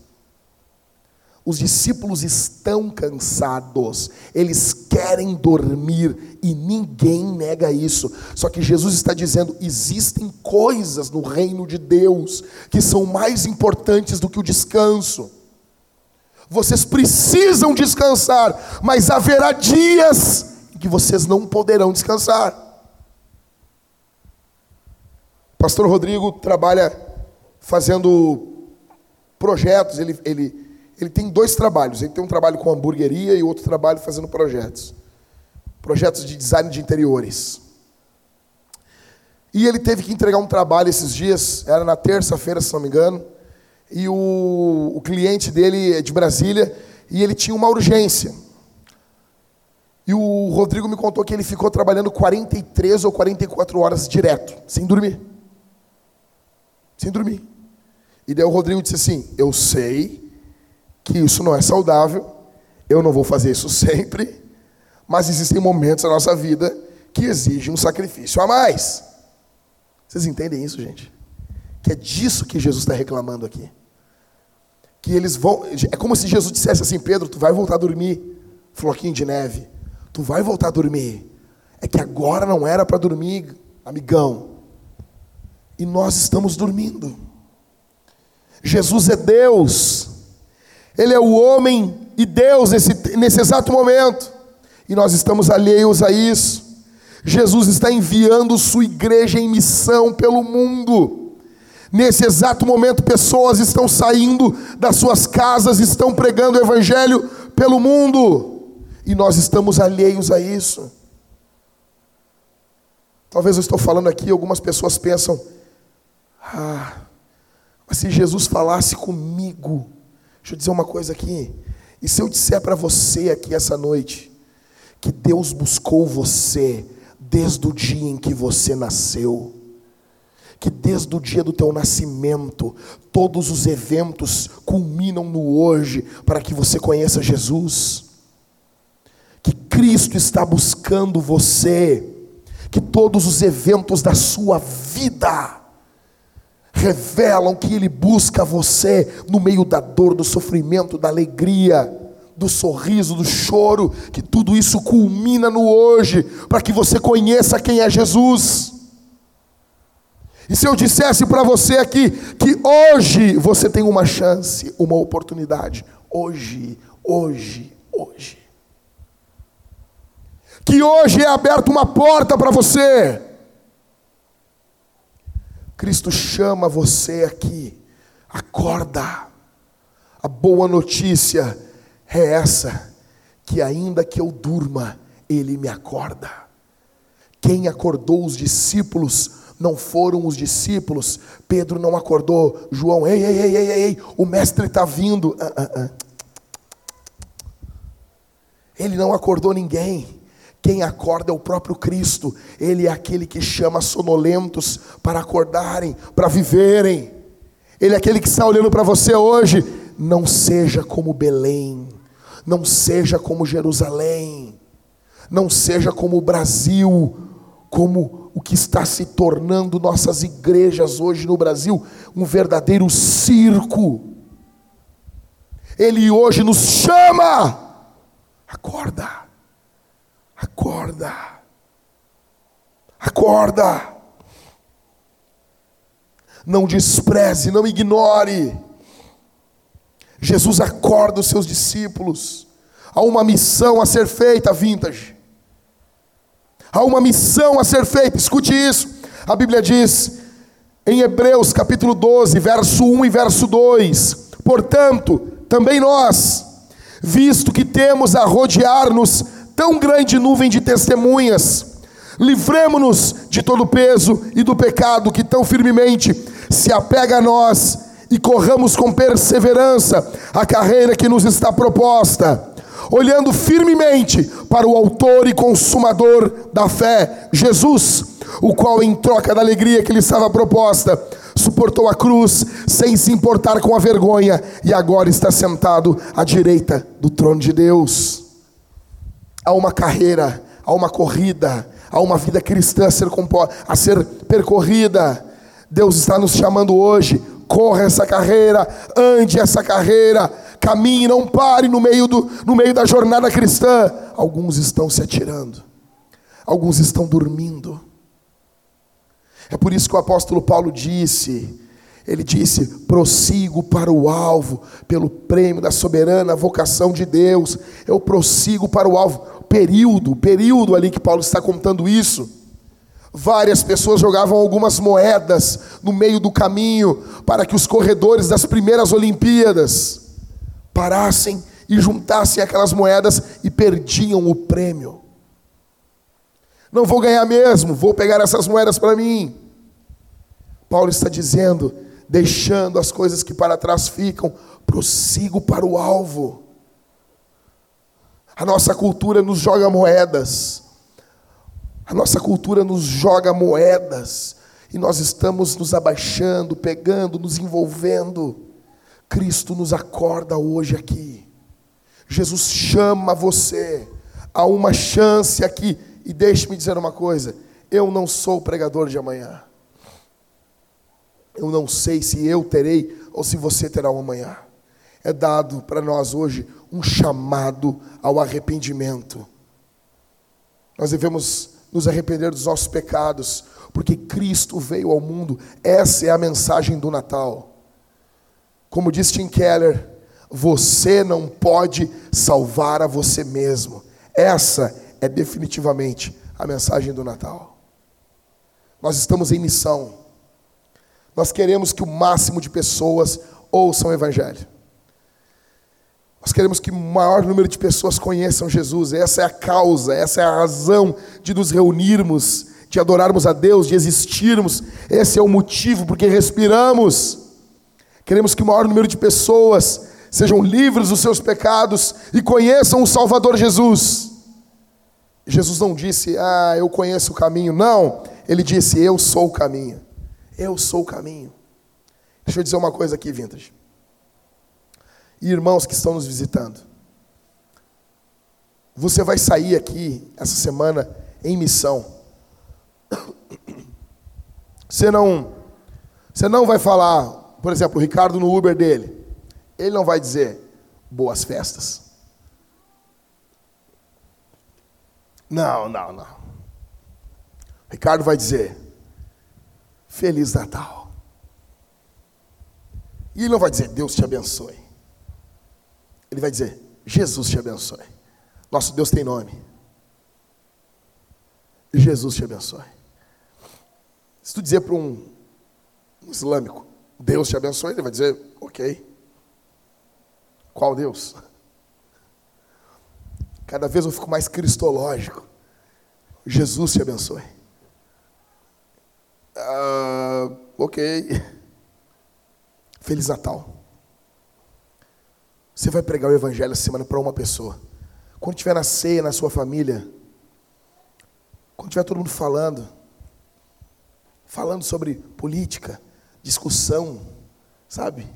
Os discípulos estão cansados, eles querem dormir e ninguém nega isso. Só que Jesus está dizendo: existem coisas no reino de Deus que são mais importantes do que o descanso. Vocês precisam descansar, mas haverá dias em que vocês não poderão descansar. Pastor Rodrigo trabalha fazendo projetos, ele, ele ele tem dois trabalhos. Ele tem um trabalho com hamburgueria e outro trabalho fazendo projetos. Projetos de design de interiores. E ele teve que entregar um trabalho esses dias, era na terça-feira, se não me engano. E o, o cliente dele é de Brasília e ele tinha uma urgência. E o Rodrigo me contou que ele ficou trabalhando 43 ou 44 horas direto, sem dormir. Sem dormir. E daí o Rodrigo disse assim: Eu sei que isso não é saudável, eu não vou fazer isso sempre, mas existem momentos na nossa vida que exigem um sacrifício a mais. Vocês entendem isso, gente? Que é disso que Jesus está reclamando aqui. Que eles vão. É como se Jesus dissesse assim: Pedro, tu vai voltar a dormir, floquinho de neve. Tu vai voltar a dormir. É que agora não era para dormir, amigão. E nós estamos dormindo. Jesus é Deus. Ele é o homem e Deus nesse, nesse exato momento. E nós estamos alheios a isso. Jesus está enviando sua igreja em missão pelo mundo. Nesse exato momento, pessoas estão saindo das suas casas, estão pregando o Evangelho pelo mundo. E nós estamos alheios a isso. Talvez eu estou falando aqui, algumas pessoas pensam: ah, mas se Jesus falasse comigo, Deixa eu dizer uma coisa aqui. E se eu disser para você aqui essa noite que Deus buscou você desde o dia em que você nasceu, que desde o dia do teu nascimento, todos os eventos culminam no hoje para que você conheça Jesus, que Cristo está buscando você, que todos os eventos da sua vida revelam que Ele busca você no meio da dor, do sofrimento, da alegria, do sorriso, do choro, que tudo isso culmina no hoje, para que você conheça quem é Jesus. E se eu dissesse para você aqui que hoje você tem uma chance, uma oportunidade, hoje, hoje, hoje. Que hoje é aberta uma porta para você Cristo chama você aqui. Acorda. A boa notícia é essa: que ainda que eu durma, Ele me acorda. Quem acordou os discípulos não foram os discípulos. Pedro não acordou. João, ei, ei, ei, ei, ei, o mestre está vindo. Ah, ah, ah. Ele não acordou ninguém. Quem acorda é o próprio Cristo. Ele é aquele que chama sonolentos para acordarem, para viverem. Ele é aquele que está olhando para você hoje. Não seja como Belém, não seja como Jerusalém, não seja como o Brasil, como o que está se tornando nossas igrejas hoje no Brasil, um verdadeiro circo. Ele hoje nos chama, acorda. Acorda. Acorda. Não despreze, não ignore. Jesus acorda os seus discípulos. Há uma missão a ser feita, vintage. Há uma missão a ser feita. Escute isso. A Bíblia diz em Hebreus capítulo 12, verso 1 e verso 2: Portanto, também nós, visto que temos a rodear-nos tão grande nuvem de testemunhas. Livremos-nos de todo o peso e do pecado que tão firmemente se apega a nós e corramos com perseverança a carreira que nos está proposta, olhando firmemente para o Autor e Consumador da fé, Jesus, o qual, em troca da alegria que lhe estava proposta, suportou a cruz sem se importar com a vergonha e agora está sentado à direita do trono de Deus. Há uma carreira, há uma corrida, há uma vida cristã a ser, a ser percorrida. Deus está nos chamando hoje. Corra essa carreira, ande essa carreira, caminhe, não pare no meio, do, no meio da jornada cristã. Alguns estão se atirando, alguns estão dormindo. É por isso que o apóstolo Paulo disse: ele disse: prossigo para o alvo, pelo prêmio da soberana vocação de Deus. Eu prossigo para o alvo. Período, período ali que Paulo está contando isso. Várias pessoas jogavam algumas moedas no meio do caminho para que os corredores das primeiras Olimpíadas parassem e juntassem aquelas moedas e perdiam o prêmio. Não vou ganhar mesmo, vou pegar essas moedas para mim. Paulo está dizendo, deixando as coisas que para trás ficam, prossigo para o alvo. A nossa cultura nos joga moedas. A nossa cultura nos joga moedas. E nós estamos nos abaixando, pegando, nos envolvendo. Cristo nos acorda hoje aqui. Jesus chama você a uma chance aqui. E deixe-me dizer uma coisa: eu não sou o pregador de amanhã. Eu não sei se eu terei ou se você terá um amanhã. É dado para nós hoje um chamado ao arrependimento. Nós devemos nos arrepender dos nossos pecados, porque Cristo veio ao mundo. Essa é a mensagem do Natal. Como disse Tim Keller, você não pode salvar a você mesmo. Essa é definitivamente a mensagem do Natal. Nós estamos em missão. Nós queremos que o máximo de pessoas ouçam o Evangelho. Nós queremos que o maior número de pessoas conheçam Jesus. Essa é a causa, essa é a razão de nos reunirmos, de adorarmos a Deus, de existirmos. Esse é o motivo porque respiramos. Queremos que o maior número de pessoas sejam livres dos seus pecados e conheçam o Salvador Jesus. Jesus não disse, ah, eu conheço o caminho. Não, ele disse, eu sou o caminho. Eu sou o caminho. Deixa eu dizer uma coisa aqui, Vintage. E irmãos que estão nos visitando. Você vai sair aqui essa semana em missão. Você não, você não vai falar, por exemplo, o Ricardo no Uber dele. Ele não vai dizer boas festas. Não, não, não. Ricardo vai dizer Feliz Natal. E ele não vai dizer Deus te abençoe. Ele vai dizer Jesus te abençoe. Nosso Deus tem nome. Jesus te abençoe. Se tu dizer para um, um islâmico, Deus te abençoe, ele vai dizer, ok. Qual Deus? Cada vez eu fico mais cristológico. Jesus te abençoe. Uh, ok. Feliz Natal. Você vai pregar o Evangelho essa semana para uma pessoa. Quando tiver na ceia, na sua família, quando tiver todo mundo falando, falando sobre política, discussão, sabe?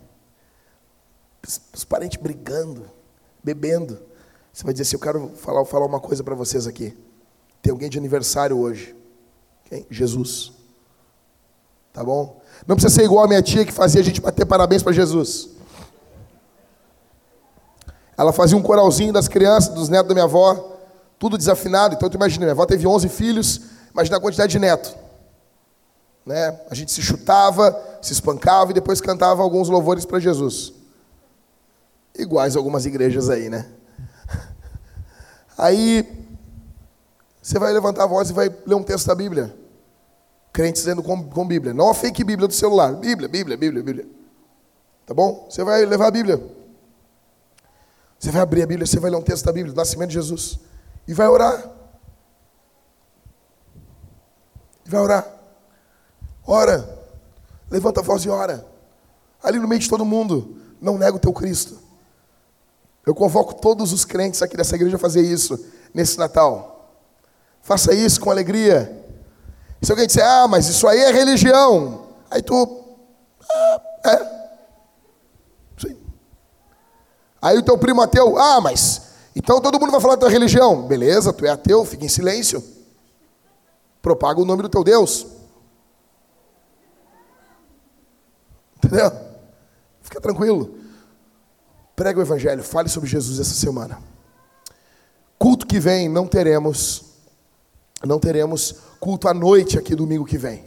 Os, parentes brigando, bebendo. Você vai dizer assim: Eu quero falar, falar uma coisa para vocês aqui. Tem alguém de aniversário hoje. Quem? Jesus. Tá bom? Não precisa ser igual a minha tia que fazia a gente bater parabéns para Jesus. Ela fazia um coralzinho das crianças, dos netos da minha avó, tudo desafinado. Então tu imagina, minha avó teve 11 filhos, imagina a quantidade de neto. Né? A gente se chutava, se espancava e depois cantava alguns louvores para Jesus. Iguais algumas igrejas aí, né? Aí você vai levantar a voz e vai ler um texto da Bíblia. Crentes lendo com, com Bíblia. Não a fake Bíblia do celular. Bíblia, Bíblia, Bíblia, Bíblia. Tá bom? Você vai levar a Bíblia. Você vai abrir a Bíblia, você vai ler um texto da Bíblia, do nascimento de Jesus. E vai orar. E vai orar. Ora. Levanta a voz e ora. Ali no meio de todo mundo. Não nega o teu Cristo. Eu convoco todos os crentes aqui dessa igreja a fazer isso nesse Natal. Faça isso com alegria. Se alguém disser, ah, mas isso aí é religião, aí tu, ah, é. Sim. Aí o teu primo ateu, ah, mas então todo mundo vai falar da tua religião. Beleza, tu é ateu, fica em silêncio. Propaga o nome do teu Deus. Entendeu? Fica tranquilo. Prega o Evangelho, fale sobre Jesus essa semana. Culto que vem não teremos, não teremos culto à noite aqui domingo que vem.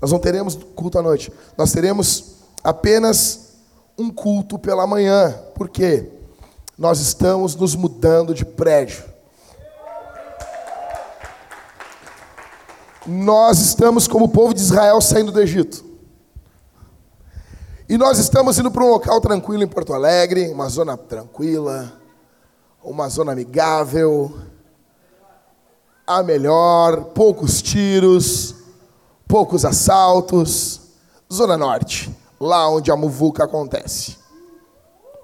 Nós não teremos culto à noite. Nós teremos apenas um culto pela manhã. Por quê? Nós estamos nos mudando de prédio. Nós estamos como o povo de Israel saindo do Egito. E nós estamos indo para um local tranquilo em Porto Alegre, uma zona tranquila, uma zona amigável, a melhor, poucos tiros, poucos assaltos, Zona Norte, lá onde a muvuca acontece.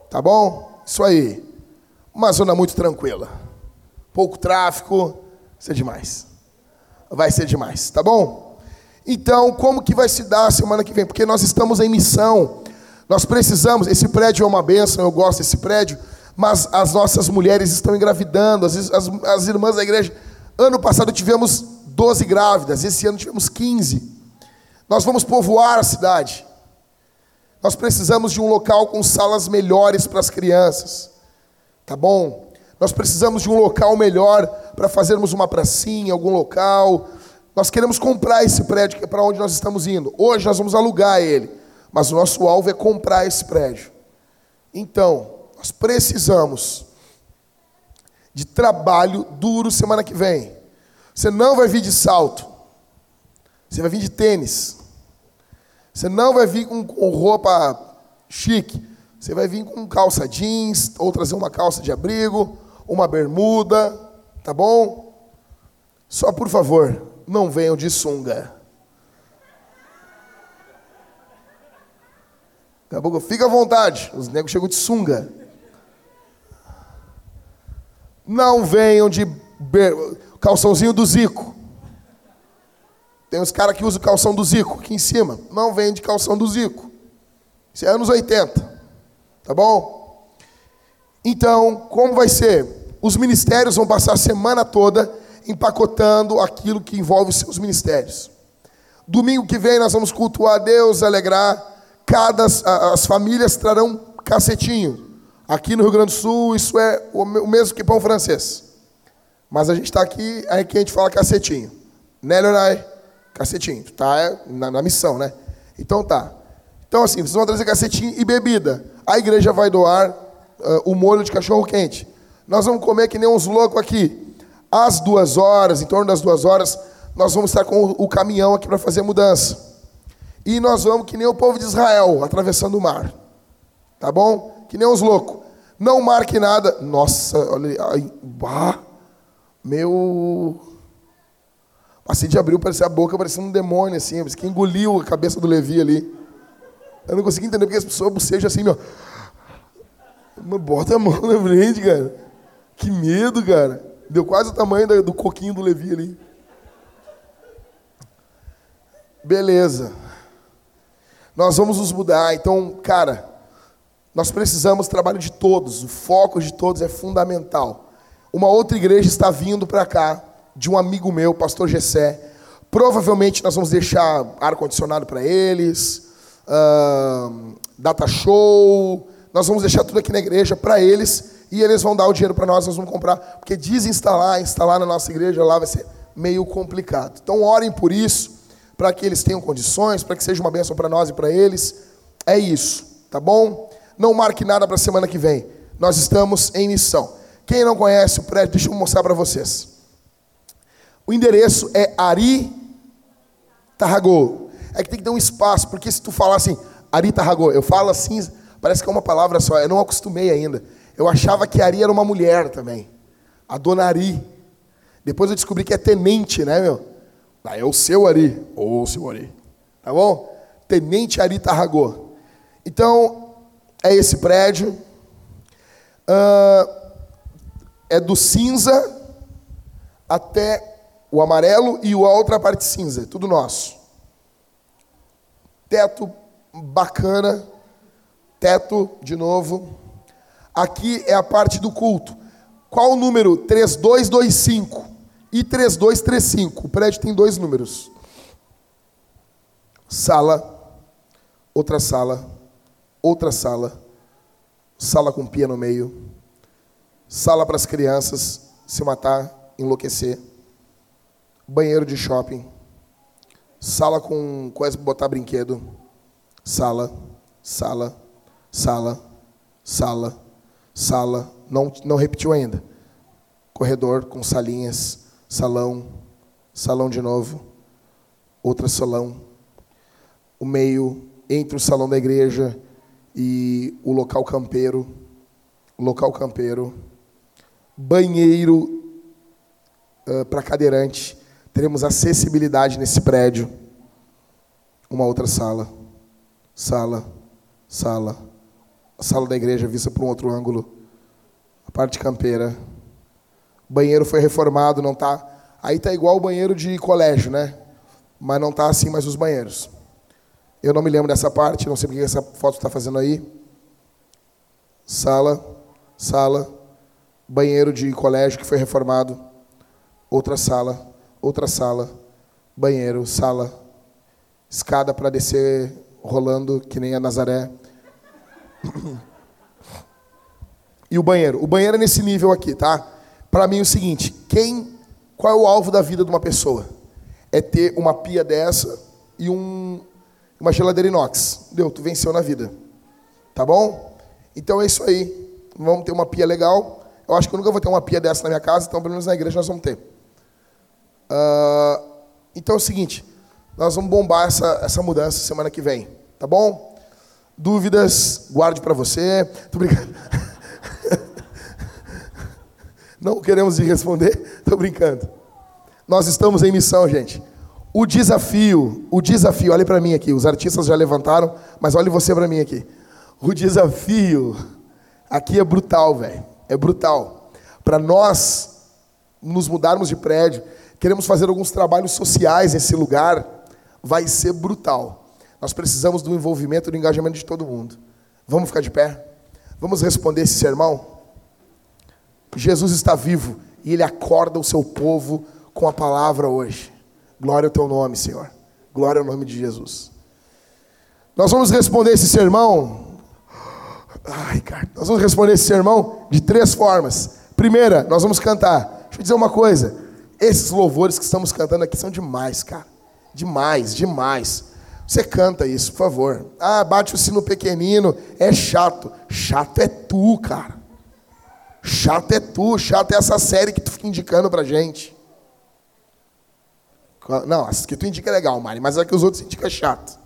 Tá bom? Isso aí. Uma zona muito tranquila. Pouco tráfico, vai ser demais. Vai ser demais, tá bom? Então, como que vai se dar a semana que vem? Porque nós estamos em missão. Nós precisamos, esse prédio é uma bênção, eu gosto desse prédio, mas as nossas mulheres estão engravidando, as, as, as irmãs da igreja. Ano passado tivemos 12 grávidas, esse ano tivemos 15. Nós vamos povoar a cidade. Nós precisamos de um local com salas melhores para as crianças. Tá bom? Nós precisamos de um local melhor para fazermos uma pracinha, algum local, nós queremos comprar esse prédio que é para onde nós estamos indo. Hoje nós vamos alugar ele, mas o nosso alvo é comprar esse prédio. Então, nós precisamos de trabalho duro semana que vem. Você não vai vir de salto. Você vai vir de tênis. Você não vai vir com, roupa chique. Você vai vir com calça jeans, ou trazer uma calça de abrigo, uma bermuda, tá bom? Só por favor, não venham de sunga. Daqui fica à vontade. Os negros chegam de sunga. Não venham de calçãozinho do Zico. Tem uns caras que usam calção do Zico aqui em cima. Não venham de calção do Zico. Isso é anos 80. Tá bom? Então, como vai ser? Os ministérios vão passar a semana toda empacotando aquilo que envolve os seus ministérios. Domingo que vem nós vamos cultuar a Deus, alegrar. Cada, as famílias trarão cacetinho. Aqui no Rio Grande do Sul, isso é o mesmo que pão francês. Mas a gente está aqui, aí que a gente fala cacetinho. Né, Leonai? Cacetinho. Tá é, na, na, missão, né? Então tá. Então assim, vocês vão trazer cacetinho e bebida. A igreja vai doar uh, o molho de cachorro quente. Nós vamos comer que nem uns loucos aqui. Às duas horas, em torno das duas horas, nós vamos estar com o caminhão aqui para fazer a mudança. E nós vamos que nem o povo de Israel, atravessando o mar. Tá bom? Que nem os loucos. Não marque nada. Nossa, olha. Ai, bah, meu. Assim de abriu, parecia a boca, parecia um demônio, assim. Que engoliu a cabeça do Levi ali. Eu não consegui entender porque as pessoas bocejam assim, meu. Bota a mão na frente, cara. Que medo, cara. Deu quase o tamanho do coquinho do Levi ali. Beleza. Nós vamos nos mudar. Então, cara, nós precisamos do trabalho de todos. O foco de todos é fundamental. Uma outra igreja está vindo para cá, de um amigo meu, pastor Gessé. Provavelmente nós vamos deixar ar-condicionado para eles, uh, data show. Nós vamos deixar tudo aqui na igreja para eles e eles vão dar o dinheiro para nós, nós vamos comprar, porque desinstalar, instalar na nossa igreja lá vai ser meio complicado. Então orem por isso, para que eles tenham condições, para que seja uma bênção para nós e para eles. É isso, tá bom? Não marque nada para a semana que vem. Nós estamos em missão. Quem não conhece o prédio, deixa eu mostrar para vocês. O endereço é Ari Tarragô. É que tem que ter um espaço, porque se tu falar assim, Ari Tarragô, eu falo assim, parece que é uma palavra só, eu não acostumei ainda. Eu achava que Ari era uma mulher também. A dona Ari. Depois eu descobri que é tenente, né, meu? Ah, é o seu Ari. Ou o seu Ari. Tá bom? Tenente Ari Tarragô. Então, é esse prédio. Uh, é do cinza até o amarelo e a outra parte cinza, tudo nosso. Teto bacana, teto de novo. Aqui é a parte do culto. Qual o número? 3225 e 3235. O prédio tem dois números. Sala, outra sala, outra sala, sala com pia no meio, sala para as crianças se matar, enlouquecer banheiro de shopping, sala com coisa para botar brinquedo, sala, sala, sala, sala, sala, não, não repetiu ainda. Corredor com salinhas, salão, salão de novo, outro salão, o meio entre o salão da igreja e o local campeiro, local campeiro, banheiro uh, para cadeirante, teremos acessibilidade nesse prédio. Uma outra sala, sala, sala, a sala da igreja vista por um outro ângulo, a parte campeira. O banheiro foi reformado, não tá. Aí tá igual o banheiro de colégio, né? Mas não tá assim mais os banheiros. Eu não me lembro dessa parte, não sei porque essa foto está fazendo aí. Sala, sala, banheiro de colégio que foi reformado, outra sala, outra sala, banheiro, sala, escada para descer rolando que nem a Nazaré. E o banheiro? O banheiro é nesse nível aqui, tá? Para mim é o seguinte, quem qual é o alvo da vida de uma pessoa? É ter uma pia dessa e um, uma geladeira inox. Deu, tu venceu na vida. Tá bom? Então é isso aí. Vamos ter uma pia legal. Eu acho que eu nunca vou ter uma pia dessa na minha casa, então pelo menos na igreja nós vamos ter. Uh, então é o seguinte, nós vamos bombar essa, essa mudança semana que vem, tá bom? Dúvidas, guarde para você. Não queremos ir responder, tô brincando. Nós estamos em missão, gente. O desafio, o desafio, olhe para mim aqui, os artistas já levantaram, mas olhe você para mim aqui. O desafio aqui é brutal, velho. É brutal. Para nós nos mudarmos de prédio, Queremos fazer alguns trabalhos sociais nesse lugar. Vai ser brutal. Nós precisamos do envolvimento e do engajamento de todo mundo. Vamos ficar de pé? Vamos responder esse sermão? Jesus está vivo e ele acorda o seu povo com a palavra hoje. Glória ao teu nome, Senhor. Glória ao nome de Jesus. Nós vamos responder esse sermão. Ai, cara, nós vamos responder esse sermão de três formas. Primeira, nós vamos cantar. Deixa eu dizer uma coisa. Esses louvores que estamos cantando aqui são demais, cara. Demais, demais. Você canta isso, por favor. Ah, bate o sino pequenino, é chato. Chato é tu, cara. Chato é tu, chato é essa série que tu fica indicando pra gente. Não, as que tu indica é legal, Mari, mas a que os outros indicam é chato.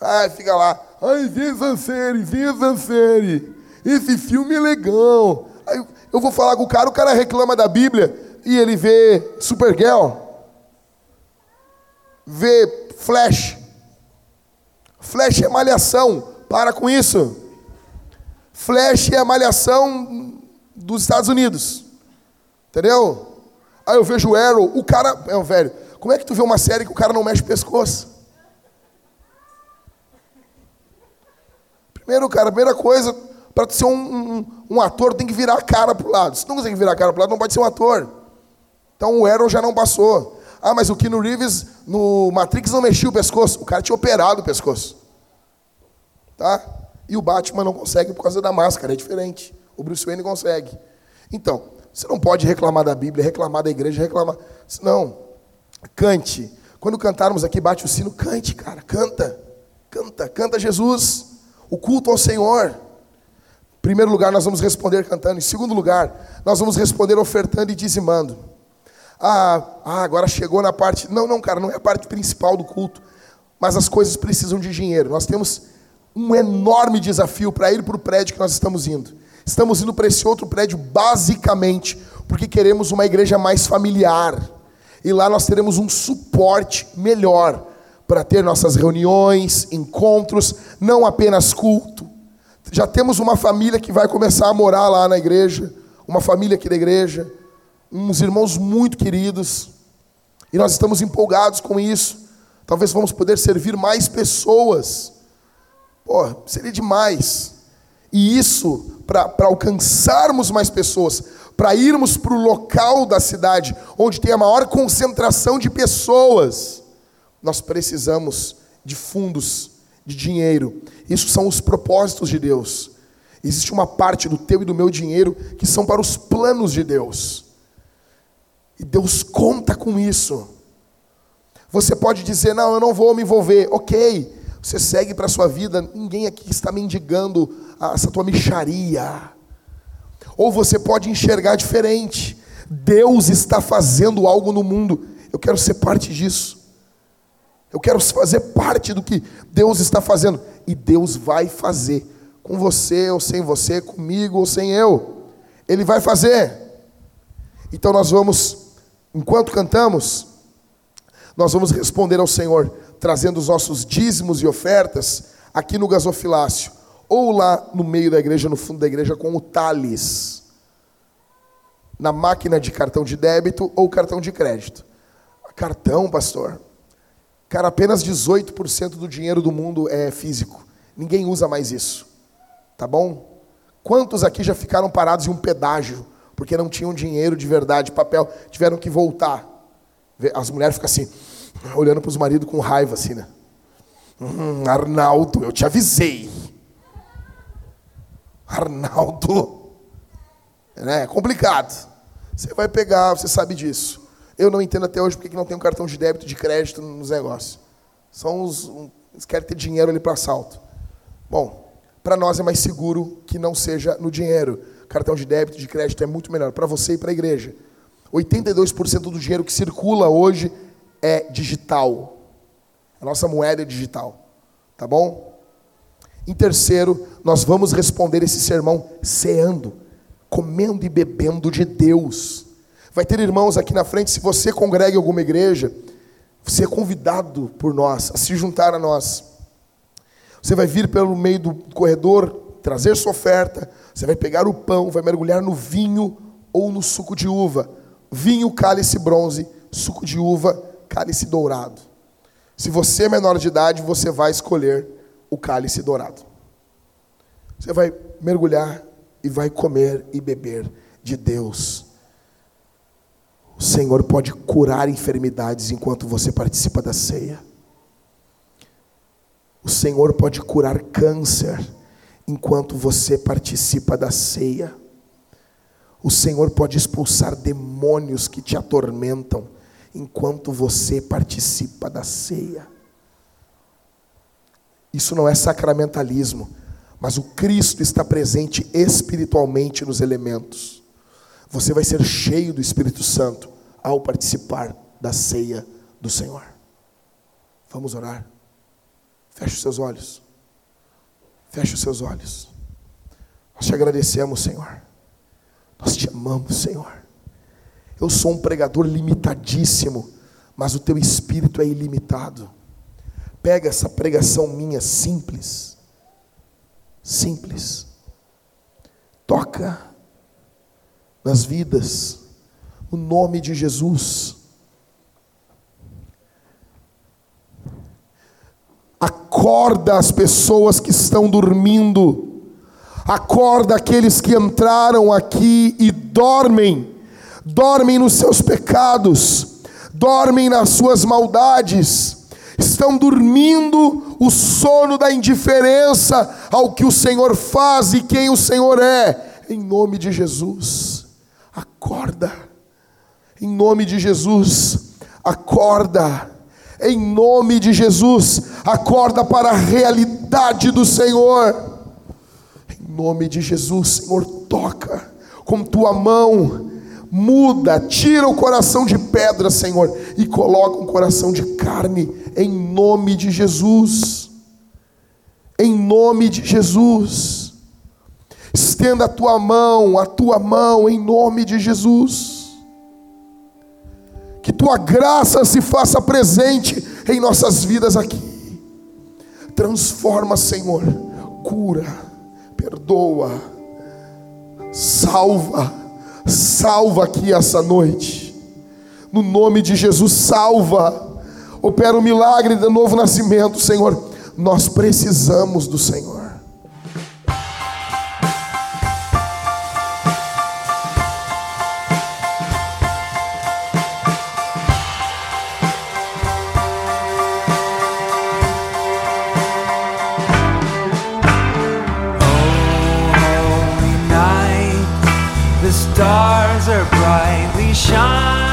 Ai, fica lá. Ai, vem Zanceri, vem Zanceri. Esse filme é legal. Aí eu vou falar com o cara, o cara reclama da Bíblia e ele vê Supergirl, vê Flash. Flash é malhação, para com isso. Flash é malhação dos Estados Unidos. Entendeu? Aí eu vejo o Arrow, o cara. É velho. Como é que tu vê uma série que o cara não mexe o pescoço? Primeiro, cara, primeira coisa, para ser um, um, um, ator, tem que virar a cara para o lado. Se não consegue virar a cara para o lado, não pode ser um ator. Então o Arrow já não passou. Ah, mas o Keanu Reeves no Matrix não mexia o pescoço. O cara tinha operado o pescoço. Tá? E o Batman não consegue por causa da máscara, é diferente. O Bruce Wayne consegue. Então, você não pode reclamar da Bíblia, reclamar da igreja, reclamar. Não. Cante. Quando cantarmos aqui, bate o sino, cante, cara. Canta. Canta. Canta Jesus. O culto ao Senhor. Em primeiro lugar, nós vamos responder cantando. Em segundo lugar, nós vamos responder ofertando e dizimando. Ah, ah, agora chegou na parte. Não, não, cara, não é a parte principal do culto. Mas as coisas precisam de dinheiro. Nós temos um enorme desafio para ir para o prédio que nós estamos indo. Estamos indo para esse outro prédio basicamente porque queremos uma igreja mais familiar. E lá nós teremos um suporte melhor para ter nossas reuniões, encontros, não apenas culto. Já temos uma família que vai começar a morar lá na igreja, uma família aqui da igreja, uns irmãos muito queridos, e nós estamos empolgados com isso. Talvez vamos poder servir mais pessoas. Pô, seria demais. E isso, para alcançarmos mais pessoas, para irmos para o local da cidade onde tem a maior concentração de pessoas, nós precisamos de fundos, de dinheiro. Isso são os propósitos de Deus. Existe uma parte do teu e do meu dinheiro que são para os planos de Deus. E Deus conta com isso. Você pode dizer, não, eu não vou me envolver. Ok, você segue para a sua vida, ninguém aqui está mendigando essa tua micharia. Ou você pode enxergar diferente. Deus está fazendo algo no mundo. Eu quero ser parte disso. Eu quero fazer parte do que Deus está fazendo. E Deus vai fazer. Com você ou sem você, comigo ou sem eu. Ele vai fazer. Então nós vamos, enquanto cantamos, nós vamos responder ao Senhor, trazendo os nossos dízimos e ofertas aqui no gasofilácio, ou lá no meio da igreja, no fundo da igreja, com o Thales, na máquina de cartão de débito ou cartão de crédito. Cartão, pastor. Cara, apenas 18% do dinheiro do mundo é físico. Ninguém usa mais isso. Tá bom? Quantos aqui já ficaram parados em um pedágio porque não tinham dinheiro de verdade, papel, tiveram que voltar? As mulheres ficam assim, olhando para os maridos com raiva, assim, né? Hum, Arnaldo, eu te avisei. Arnaldo. É complicado. Você vai pegar, você sabe disso. Eu não entendo até hoje porque que não tem um cartão de débito, de crédito nos negócios. São os. Eles querem ter dinheiro ali para assalto. Bom, para nós é mais seguro que não seja no dinheiro. Cartão de débito, de crédito é muito melhor para você e para a igreja. 82% do dinheiro que circula hoje é digital. A nossa moeda é digital. Tá bom? Em terceiro, nós vamos responder esse sermão ceando, comendo e bebendo de Deus. Vai ter irmãos aqui na frente, se você congrega em alguma igreja, você é convidado por nós a se juntar a nós. Você vai vir pelo meio do corredor, trazer sua oferta, você vai pegar o pão, vai mergulhar no vinho ou no suco de uva. Vinho, cálice bronze, suco de uva, cálice dourado. Se você é menor de idade, você vai escolher o cálice dourado. Você vai mergulhar e vai comer e beber de Deus o Senhor pode curar enfermidades enquanto você participa da ceia. O Senhor pode curar câncer enquanto você participa da ceia. O Senhor pode expulsar demônios que te atormentam enquanto você participa da ceia. Isso não é sacramentalismo, mas o Cristo está presente espiritualmente nos elementos. Você vai ser cheio do Espírito Santo ao participar da ceia do Senhor. Vamos orar. Feche os seus olhos. Feche os seus olhos. Nós te agradecemos, Senhor. Nós te amamos, Senhor. Eu sou um pregador limitadíssimo, mas o teu espírito é ilimitado. Pega essa pregação minha simples, simples, toca nas vidas, no nome de Jesus. Acorda as pessoas que estão dormindo, acorda aqueles que entraram aqui e dormem, dormem nos seus pecados, dormem nas suas maldades, estão dormindo o sono da indiferença ao que o Senhor faz e quem o Senhor é, em nome de Jesus. Acorda. Em nome de Jesus, acorda. Em nome de Jesus, acorda para a realidade do Senhor. Em nome de Jesus, Senhor, toca com tua mão, muda, tira o coração de pedra, Senhor, e coloca um coração de carne, em nome de Jesus. Em nome de Jesus. Estenda a tua mão, a tua mão em nome de Jesus. Que tua graça se faça presente em nossas vidas aqui. Transforma, Senhor, cura perdoa, salva, salva aqui essa noite. No nome de Jesus, salva. Opera o milagre do novo nascimento, Senhor. Nós precisamos do Senhor. shine.